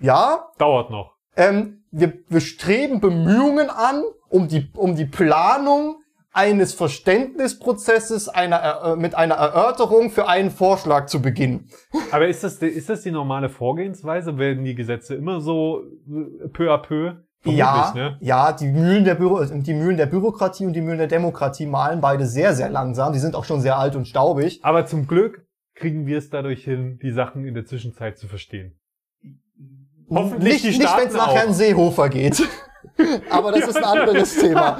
ja, Dauert noch. ähm, wir, wir streben Bemühungen an, um die, um die Planung eines Verständnisprozesses einer, äh, mit einer Erörterung für einen Vorschlag zu beginnen. Aber ist das, ist das die normale Vorgehensweise? Werden die Gesetze immer so äh, peu à peu? Ja, ne? ja, die Mühlen der Büro, die Mühlen der Bürokratie und die Mühlen der Demokratie malen beide sehr, sehr langsam. Die sind auch schon sehr alt und staubig. Aber zum Glück kriegen wir es dadurch hin, die Sachen in der Zwischenzeit zu verstehen. Hoffentlich nicht, die nicht Staaten wenn es nachher einen Seehofer geht. Aber das ist ein anderes Thema.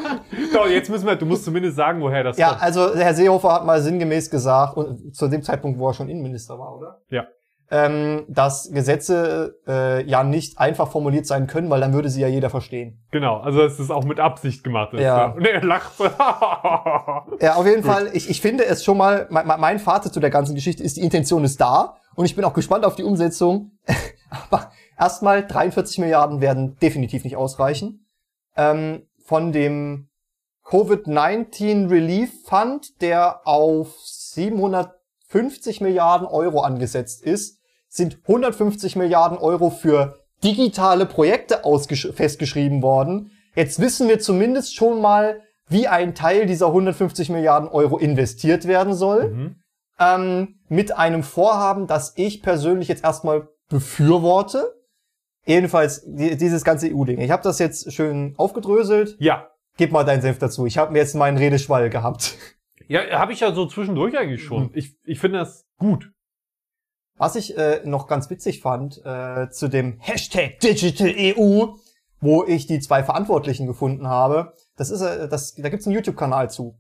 Doch, jetzt müssen wir, du musst zumindest sagen, woher das Ja, kommt. also Herr Seehofer hat mal sinngemäß gesagt, und zu dem Zeitpunkt, wo er schon Innenminister war, oder? Ja. Ähm, dass Gesetze äh, ja nicht einfach formuliert sein können, weil dann würde sie ja jeder verstehen. Genau, also dass es auch mit Absicht gemacht ist. Ja. ne? Und er lacht. Ja, auf jeden Fall, ich, ich finde es schon mal, mein, mein Fazit zu der ganzen Geschichte ist, die Intention ist da und ich bin auch gespannt auf die Umsetzung. Aber erstmal, 43 Milliarden werden definitiv nicht ausreichen. Ähm, von dem Covid-19 Relief Fund, der auf 750 Milliarden Euro angesetzt ist, sind 150 Milliarden Euro für digitale Projekte festgeschrieben worden. Jetzt wissen wir zumindest schon mal, wie ein Teil dieser 150 Milliarden Euro investiert werden soll. Mhm. Ähm, mit einem Vorhaben, das ich persönlich jetzt erstmal befürworte. Jedenfalls die, dieses ganze EU-Ding. Ich habe das jetzt schön aufgedröselt. Ja. Gib mal deinen Senf dazu. Ich habe mir jetzt meinen Redeschwall gehabt. Ja, habe ich ja so zwischendurch eigentlich schon. Mhm. Ich, ich finde das gut. Was ich äh, noch ganz witzig fand, äh, zu dem Hashtag Digital EU, wo ich die zwei Verantwortlichen gefunden habe, das ist, äh, das, da gibt's einen YouTube-Kanal zu.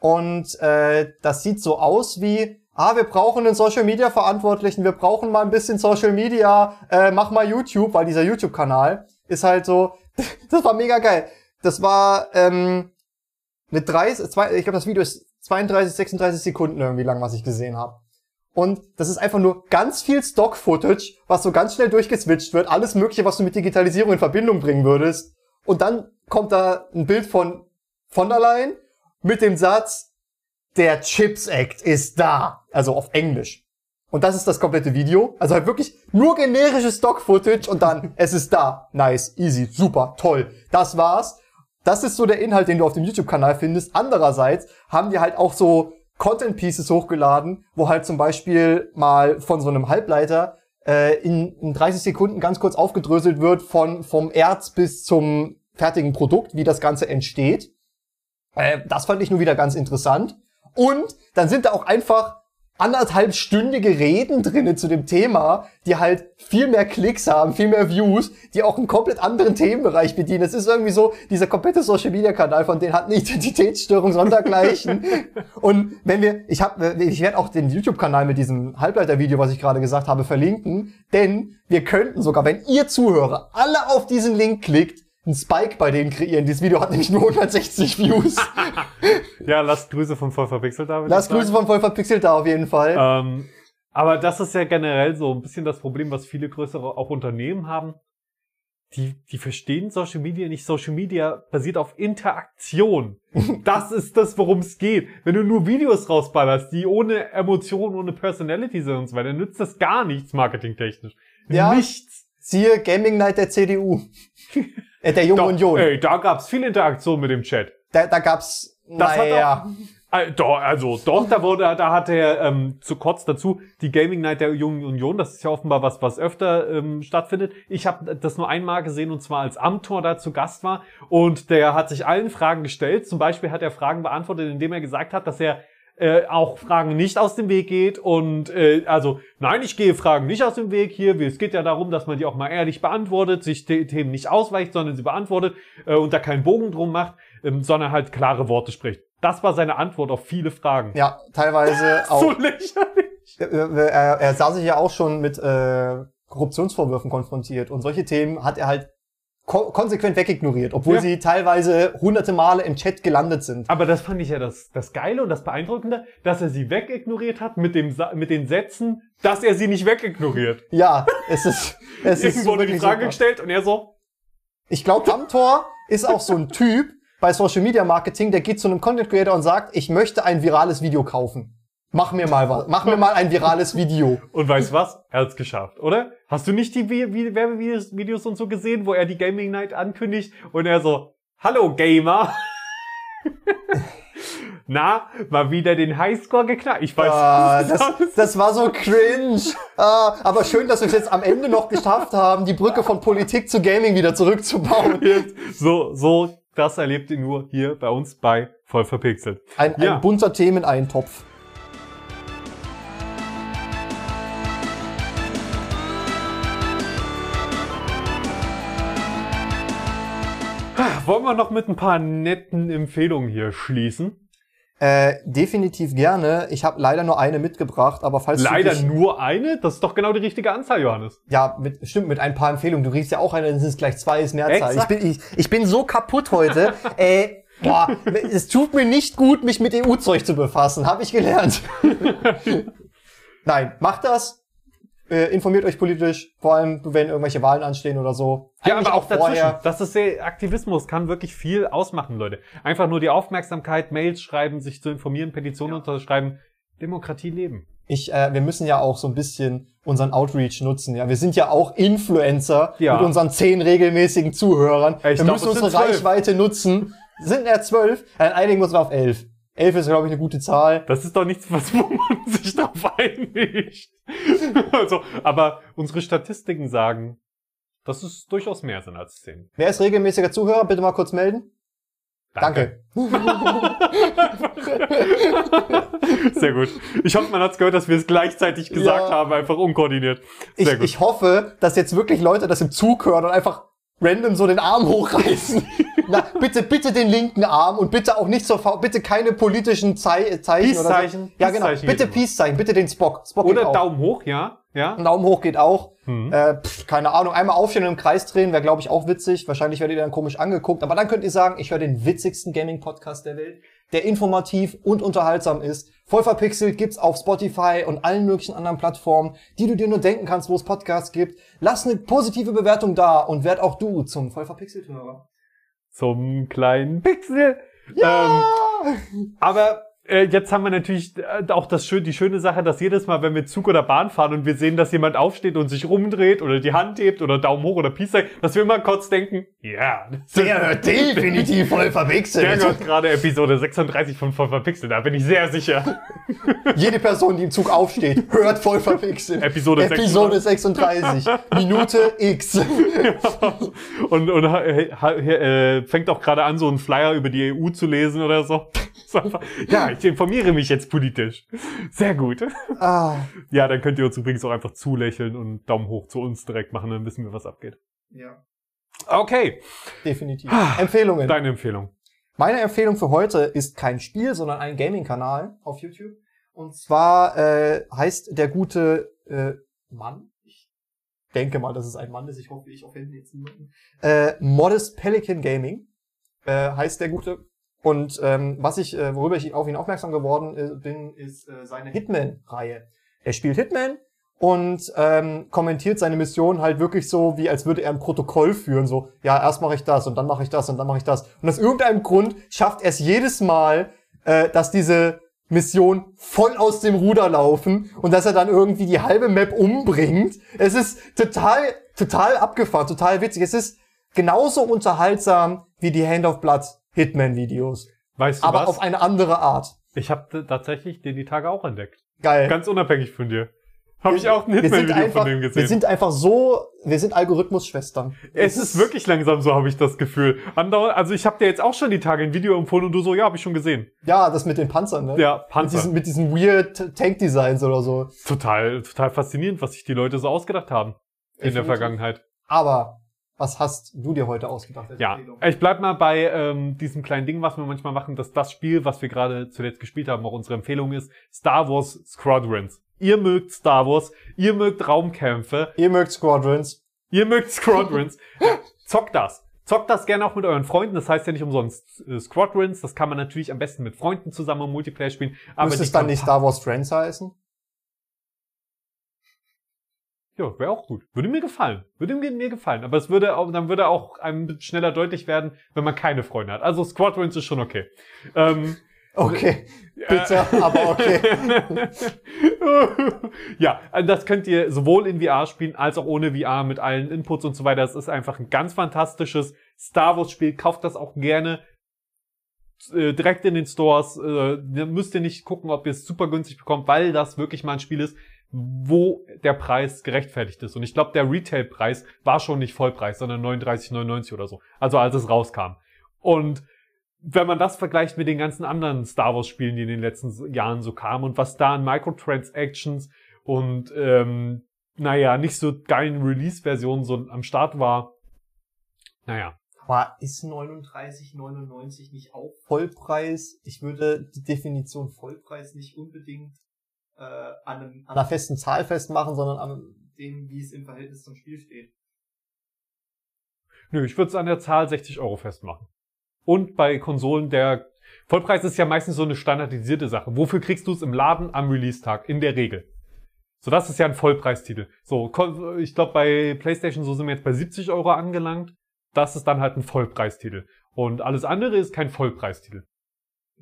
Und äh, das sieht so aus wie, ah, wir brauchen einen Social Media Verantwortlichen, wir brauchen mal ein bisschen Social Media, äh, mach mal YouTube, weil dieser YouTube-Kanal ist halt so, das war mega geil. Das war ähm, eine 30, zwei, ich glaube, das Video ist 32, 36 Sekunden irgendwie lang, was ich gesehen habe. Und das ist einfach nur ganz viel Stock-Footage, was so ganz schnell durchgeswitcht wird, alles Mögliche, was du mit Digitalisierung in Verbindung bringen würdest. Und dann kommt da ein Bild von von der Leyen mit dem Satz, der Chips Act ist da. Also auf Englisch. Und das ist das komplette Video. Also halt wirklich nur generisches Stock-Footage und dann, es ist da. Nice, easy, super, toll. Das war's. Das ist so der Inhalt, den du auf dem YouTube-Kanal findest. Andererseits haben die halt auch so Content-Pieces hochgeladen, wo halt zum Beispiel mal von so einem Halbleiter äh, in, in 30 Sekunden ganz kurz aufgedröselt wird von vom Erz bis zum fertigen Produkt, wie das Ganze entsteht. Äh, das fand ich nur wieder ganz interessant. Und dann sind da auch einfach anderthalbstündige Reden drinne zu dem Thema, die halt viel mehr Klicks haben, viel mehr Views, die auch einen komplett anderen Themenbereich bedienen. Es ist irgendwie so, dieser komplette Social Media Kanal von denen hat eine Identitätsstörung sondergleichen. Und wenn wir, ich habe, ich werde auch den YouTube Kanal mit diesem Halbleiter-Video, was ich gerade gesagt habe, verlinken, denn wir könnten sogar, wenn ihr Zuhörer alle auf diesen Link klickt, einen Spike bei denen kreieren. Dieses Video hat nämlich nur 160 Views. Ja, lasst Grüße von voll verpixelt da. Lass. Grüße von voll verpixelt da auf jeden Fall. Ähm, aber das ist ja generell so ein bisschen das Problem, was viele größere auch Unternehmen haben. Die, die verstehen Social Media nicht. Social Media basiert auf Interaktion. Das ist das, worum es geht. Wenn du nur Videos rausballerst, die ohne Emotion, ohne Personality sind und so weiter, nützt das gar nichts marketingtechnisch. Ja. Nichts. Siehe Gaming Night der CDU. äh, der Jungen Union. ey, da gab's viel Interaktion mit dem Chat. Da, da gab's, Das hat naja. Äh, Doch, also doch, da wurde, da hat er ähm, zu kurz dazu die Gaming Night der Jungen Union. Das ist ja offenbar was, was öfter ähm, stattfindet. Ich habe das nur einmal gesehen und zwar als Amtor da zu Gast war und der hat sich allen Fragen gestellt. Zum Beispiel hat er Fragen beantwortet, indem er gesagt hat, dass er äh, auch Fragen nicht aus dem Weg geht und äh, also nein, ich gehe Fragen nicht aus dem Weg hier. Es geht ja darum, dass man die auch mal ehrlich beantwortet, sich die Themen nicht ausweicht, sondern sie beantwortet äh, und da keinen Bogen drum macht, ähm, sondern halt klare Worte spricht. Das war seine Antwort auf viele Fragen. Ja, teilweise auch. So lächerlich. Er, er, er sah sich ja auch schon mit äh, Korruptionsvorwürfen konfrontiert und solche Themen hat er halt ko konsequent wegignoriert, obwohl Ja. sie teilweise hunderte Male im Chat gelandet sind. Aber das fand ich ja das, das Geile und das Beeindruckende, dass er sie wegignoriert hat mit, dem, Sa- mit den Sätzen, dass er sie nicht wegignoriert. Ja, es ist es ist Irgendwo wurde die Frage super. gestellt und er so, Ich glaube, Amtor ist auch so ein Typ bei Social Media Marketing, der geht zu einem Content Creator und sagt, ich möchte ein virales Video kaufen. Mach mir mal was. Mach mir mal ein virales Video. und weißt was? Er hat's geschafft, oder? Hast du nicht die Vi- Vi- Werbevideos Videos und so gesehen, wo er die Gaming Night ankündigt und er so, hallo Gamer. Na, mal wieder den Highscore geknackt. Ich weiß, Ah, das das, war so cringe. Ah, aber schön, dass wir es jetzt am Ende noch geschafft haben, die Brücke von Politik zu Gaming wieder zurückzubauen. so, so, das erlebt ihr nur hier bei uns bei Voll verpixelt. Ein, Ja. ein bunter Themeneintopf. Wollen wir noch mit ein paar netten Empfehlungen hier schließen? Äh, definitiv gerne. Ich habe leider nur eine mitgebracht, aber falls Leider du dich, nur eine? Das ist doch genau die richtige Anzahl, Johannes. ja, mit, stimmt, mit ein paar Empfehlungen. Du riechst ja auch eine, dann sind es gleich zwei, ist Mehrzahl. Ich Exakt. bin, ich, ich bin so kaputt heute. äh, boah, es tut mir nicht gut, mich mit EU-Zeug zu befassen. Habe ich gelernt. Nein, macht das. Äh, informiert euch politisch, vor allem wenn irgendwelche Wahlen anstehen oder so. Ja, Eigentlich aber auch dazwischen. vorher. Das ist sehr, Aktivismus kann wirklich viel ausmachen, Leute. Einfach nur die Aufmerksamkeit, Mails schreiben, sich zu informieren, Petitionen unterschreiben. Demokratie leben. Ich, äh, wir müssen ja auch so ein bisschen unseren Outreach nutzen. Ja, wir sind ja auch Influencer Ja. mit unseren zehn regelmäßigen Zuhörern. Ich wir glaub, müssen unsere zwölf. Reichweite nutzen. Sind ja zwölf. Dann einigen wir uns auf elf. Elf ist, glaube ich, eine gute Zahl. Das ist doch nichts, was wo man sich drauf einigt. also, aber unsere Statistiken sagen, dass es durchaus mehr sind als zehn. Wer ist regelmäßiger Zuhörer? Bitte mal kurz melden. Danke. Sehr gut. Ich hoffe, man hat's gehört, dass wir es gleichzeitig gesagt Ja. haben, einfach unkoordiniert. Ich, Sehr gut. ich hoffe, dass jetzt wirklich Leute das im Zug hören und einfach random so den Arm hochreißen. Na, bitte, bitte den linken Arm und bitte auch nicht so, bitte keine politischen Zei Zeichen oder so. Peace-Zeichen. Ja, genau. Peace-Zeichen Bitte. Peace-Zeichen, bitte den Spock. Spock geht Oder. Daumen hoch, ja? Ja? Daumen hoch geht auch. Mhm. Äh, pff, keine Ahnung, einmal aufstehen und im Kreis drehen, wäre, glaube ich, auch witzig. Wahrscheinlich werdet ihr dann komisch angeguckt. Aber dann könnt ihr sagen, ich höre den witzigsten Gaming-Podcast der Welt, der informativ und unterhaltsam ist. Voll verpixelt gibt's auf Spotify und allen möglichen anderen Plattformen, die du dir nur denken kannst, wo es Podcasts gibt. Lass eine positive Bewertung da und werd auch du zum Voll verpixelt-Hörer. Zum kleinen Pixel. Ähm, aber jetzt haben wir natürlich äh, auch das schön, die schöne Sache, dass jedes Mal, wenn wir Zug oder Bahn fahren und wir sehen, dass jemand aufsteht und sich rumdreht oder die Hand hebt oder Daumen hoch oder Peace Sign, dass wir immer kurz denken, ja, Der hört definitiv voll der verpixelt. gehört gerade Episode 36 von Voll Verpixelt, da bin ich sehr sicher. Jede Person, die im Zug aufsteht, hört voll verpixelt. Episode Episode 36. Minute X. und und äh, äh, fängt auch gerade an, so einen Flyer über die EU zu lesen oder so. Ja, ich informiere mich jetzt politisch. Sehr gut. Ah, Ja, dann könnt ihr uns übrigens auch einfach zulächeln und Daumen hoch zu uns direkt machen, dann wissen wir, was abgeht. ja. Okay, Definitiv. Empfehlungen. deine Empfehlung. Meine Empfehlung für heute ist kein Spiel, sondern ein Gaming-Kanal auf YouTube. Und zwar äh, heißt der gute äh, Mann, ich denke mal, dass es ein Mann ist. Ich hoffe, ich offende jetzt niemanden. Äh, Modest Pelican Gaming äh, heißt der gute. Und ähm, was ich, äh, worüber ich auf ihn aufmerksam geworden äh, bin, ist äh, seine Hitman-Reihe. Er spielt Hitman und ähm, kommentiert seine Mission halt wirklich so, wie als würde er ein Protokoll führen. So, ja, erst mache ich das und dann mache ich das und dann mache ich das. Und aus irgendeinem Grund schafft er es jedes Mal, äh, dass diese Mission voll aus dem Ruder laufen und dass er dann irgendwie die halbe Map umbringt. Es ist total, total abgefahren, total witzig. Es ist genauso unterhaltsam wie die Hand of Blood Hitman-Videos. Weißt du Aber was? auf eine andere Art. ich habe tatsächlich den die Tage auch entdeckt. Geil. Ganz unabhängig von dir. Habe ich auch ein wir Hitman-Video von dem wir gesehen. sind einfach so, wir sind Algorithmus-Schwestern. Es ist wirklich langsam so, habe ich das Gefühl. Andauernd, also ich habe dir jetzt auch schon die Tage ein Video empfohlen und du so, ja, habe ich schon gesehen. Ja, das mit den Panzern, ne? Ja, Mit Panzer. diesen, mit diesen weird Tank-Designs oder so. Total, total faszinierend, was sich die Leute so ausgedacht haben in der Definitiv. Vergangenheit. Aber was hast du dir heute ausgedacht? Ja, Empfehlung? ich bleib mal bei ähm, diesem kleinen Ding, was wir manchmal machen, dass das Spiel, was wir gerade zuletzt gespielt haben, auch unsere Empfehlung ist, Star Wars Squadrons. Ihr mögt Star Wars, ihr mögt Raumkämpfe, Ihr mögt Squadrons. ihr mögt Squadrons. Zockt das. Zockt das gerne auch mit euren Freunden. Das heißt ja nicht umsonst äh, Squadrons. Das kann man natürlich am besten mit Freunden zusammen im Multiplayer spielen. Aber Müsste es dann nicht Star Wars Friends heißen? Ja, wäre auch gut. Würde mir gefallen. Würde mir, mir gefallen. Aber es würde auch, dann würde auch einem schneller deutlich werden, wenn man keine Freunde hat. Also Squadrons ist schon okay. Ähm, Okay, bitte, aber okay. ja, das könnt ihr sowohl in VR spielen als auch ohne VR mit allen Inputs und so weiter. Es ist einfach ein ganz fantastisches Star Wars Spiel. Kauft das auch gerne äh, direkt in den Stores. Äh, müsst ihr nicht gucken, ob ihr es super günstig bekommt, weil das wirklich mal ein Spiel ist, wo der Preis gerechtfertigt ist. Und ich glaube, der Retail-Preis war schon nicht Vollpreis, sondern 39,99 oder so. Also als es rauskam. Und wenn man das vergleicht mit den ganzen anderen Star Wars Spielen, die in den letzten Jahren so kamen und was da an Microtransactions und ähm, naja, nicht so geilen Release-Versionen so am Start war, naja. Aber ist 39,99 nicht auch Vollpreis? Ich würde die Definition Vollpreis nicht unbedingt äh, an, einem, an einer festen Zahl festmachen, sondern an dem, wie es im Verhältnis zum Spiel steht. Nö, ich würde es an der Zahl 60 Euro festmachen. Und bei Konsolen, der Vollpreis ist ja meistens so eine standardisierte Sache. Wofür kriegst du es im Laden am Release-Tag? In der Regel. So, das ist ja ein Vollpreistitel. So, ich glaube, bei PlayStation so sind wir jetzt bei 70 Euro angelangt. Das ist dann halt ein Vollpreistitel. Und alles andere ist kein Vollpreistitel.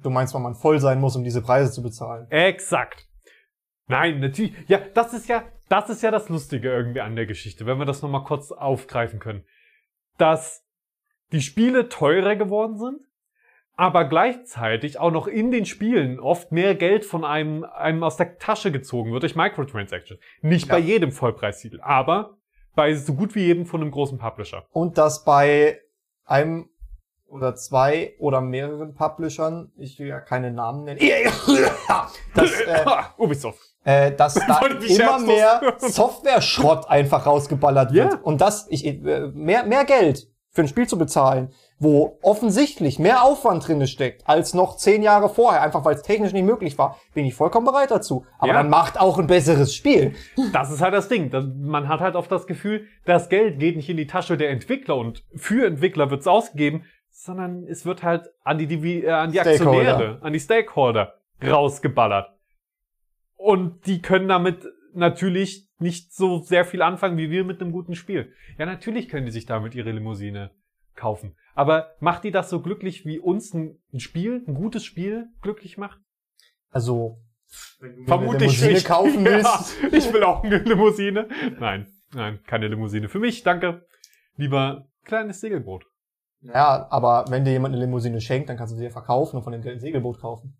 Du meinst, weil man voll sein muss, um diese Preise zu bezahlen. Exakt. Nein, natürlich. Ja, das ist ja, das ist ja das Lustige irgendwie an der Geschichte, wenn wir das nochmal kurz aufgreifen können. Dass die Spiele teurer geworden sind, aber gleichzeitig auch noch in den Spielen oft mehr Geld von einem, einem aus der Tasche gezogen wird durch Microtransactions. Nicht Ja. bei jedem Vollpreistitel, aber bei so gut wie jedem von einem großen Publisher. Und das bei einem oder zwei oder mehreren Publishern, ich will ja keine Namen nennen, dass, äh, Ubisoft. Äh, dass da immer mehr Software-Schrott einfach rausgeballert wird. Ja. Und das, ich, äh, mehr, mehr Geld für ein Spiel zu bezahlen, wo offensichtlich mehr Aufwand drinne steckt, als noch zehn Jahre vorher, einfach weil es technisch nicht möglich war, bin ich vollkommen bereit dazu. Aber Ja. dann macht auch ein besseres Spiel. Das ist halt das Ding. Man hat halt oft das Gefühl, das Geld geht nicht in die Tasche der Entwickler und für Entwickler wird es ausgegeben, sondern es wird halt an die, Divi- äh, an die. Aktionäre, an die Stakeholder rausgeballert. Und die können damit natürlich nicht so sehr viel anfangen wie wir mit einem guten Spiel. Ja, natürlich können die sich damit ihre Limousine kaufen. Aber macht die das so glücklich, wie uns ein, Spiel, ein gutes Spiel glücklich macht? Also, wenn du mir Vermute eine nicht. kaufen willst, Ja, ich will auch eine Limousine. Nein, nein, keine Limousine. Für mich, danke. Lieber kleines Segelboot. Ja, aber wenn dir jemand eine Limousine schenkt, dann kannst du sie ja verkaufen und von dem Geld ein Segelboot kaufen.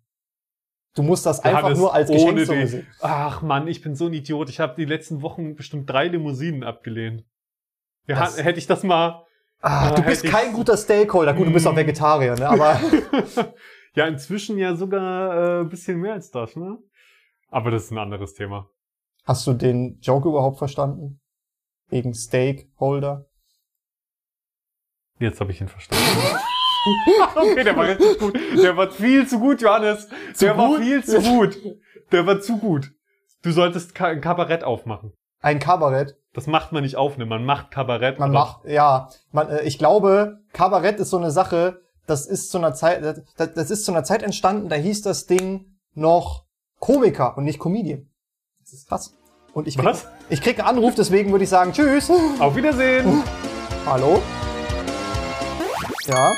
Du musst das einfach Johannes, nur als Geschenk so sehen. Ach Mann, ich bin so ein Idiot. Ich habe die letzten Wochen bestimmt drei Limousinen abgelehnt. Ja, Das- hätte ich das mal. Ah, du bist kein guter Stakeholder. Gut, du bist auch Mm. Vegetarier, ne? Aber ja, inzwischen ja sogar äh, ein bisschen mehr als das, ne? Aber das ist ein anderes Thema. hast du den Joke überhaupt verstanden? Wegen Stakeholder? Jetzt habe ich ihn verstanden. okay, der war richtig gut. Der war viel zu gut, Johannes. der war gut? viel zu gut. Der war zu gut. Du solltest Ka- ein Kabarett aufmachen. Ein Kabarett. Das macht man nicht aufnehmen, man macht Kabarett. Man macht, ja, man, äh, ich glaube, Kabarett ist so eine Sache, das ist zu einer Zeit, das, das ist zu einer Zeit entstanden, da hieß das Ding noch Komiker und nicht Comedian. Das ist krass. Und ich krieg, Was? ich krieg einen Anruf, deswegen würde ich sagen, tschüss. Auf Wiedersehen! Hallo? Ja.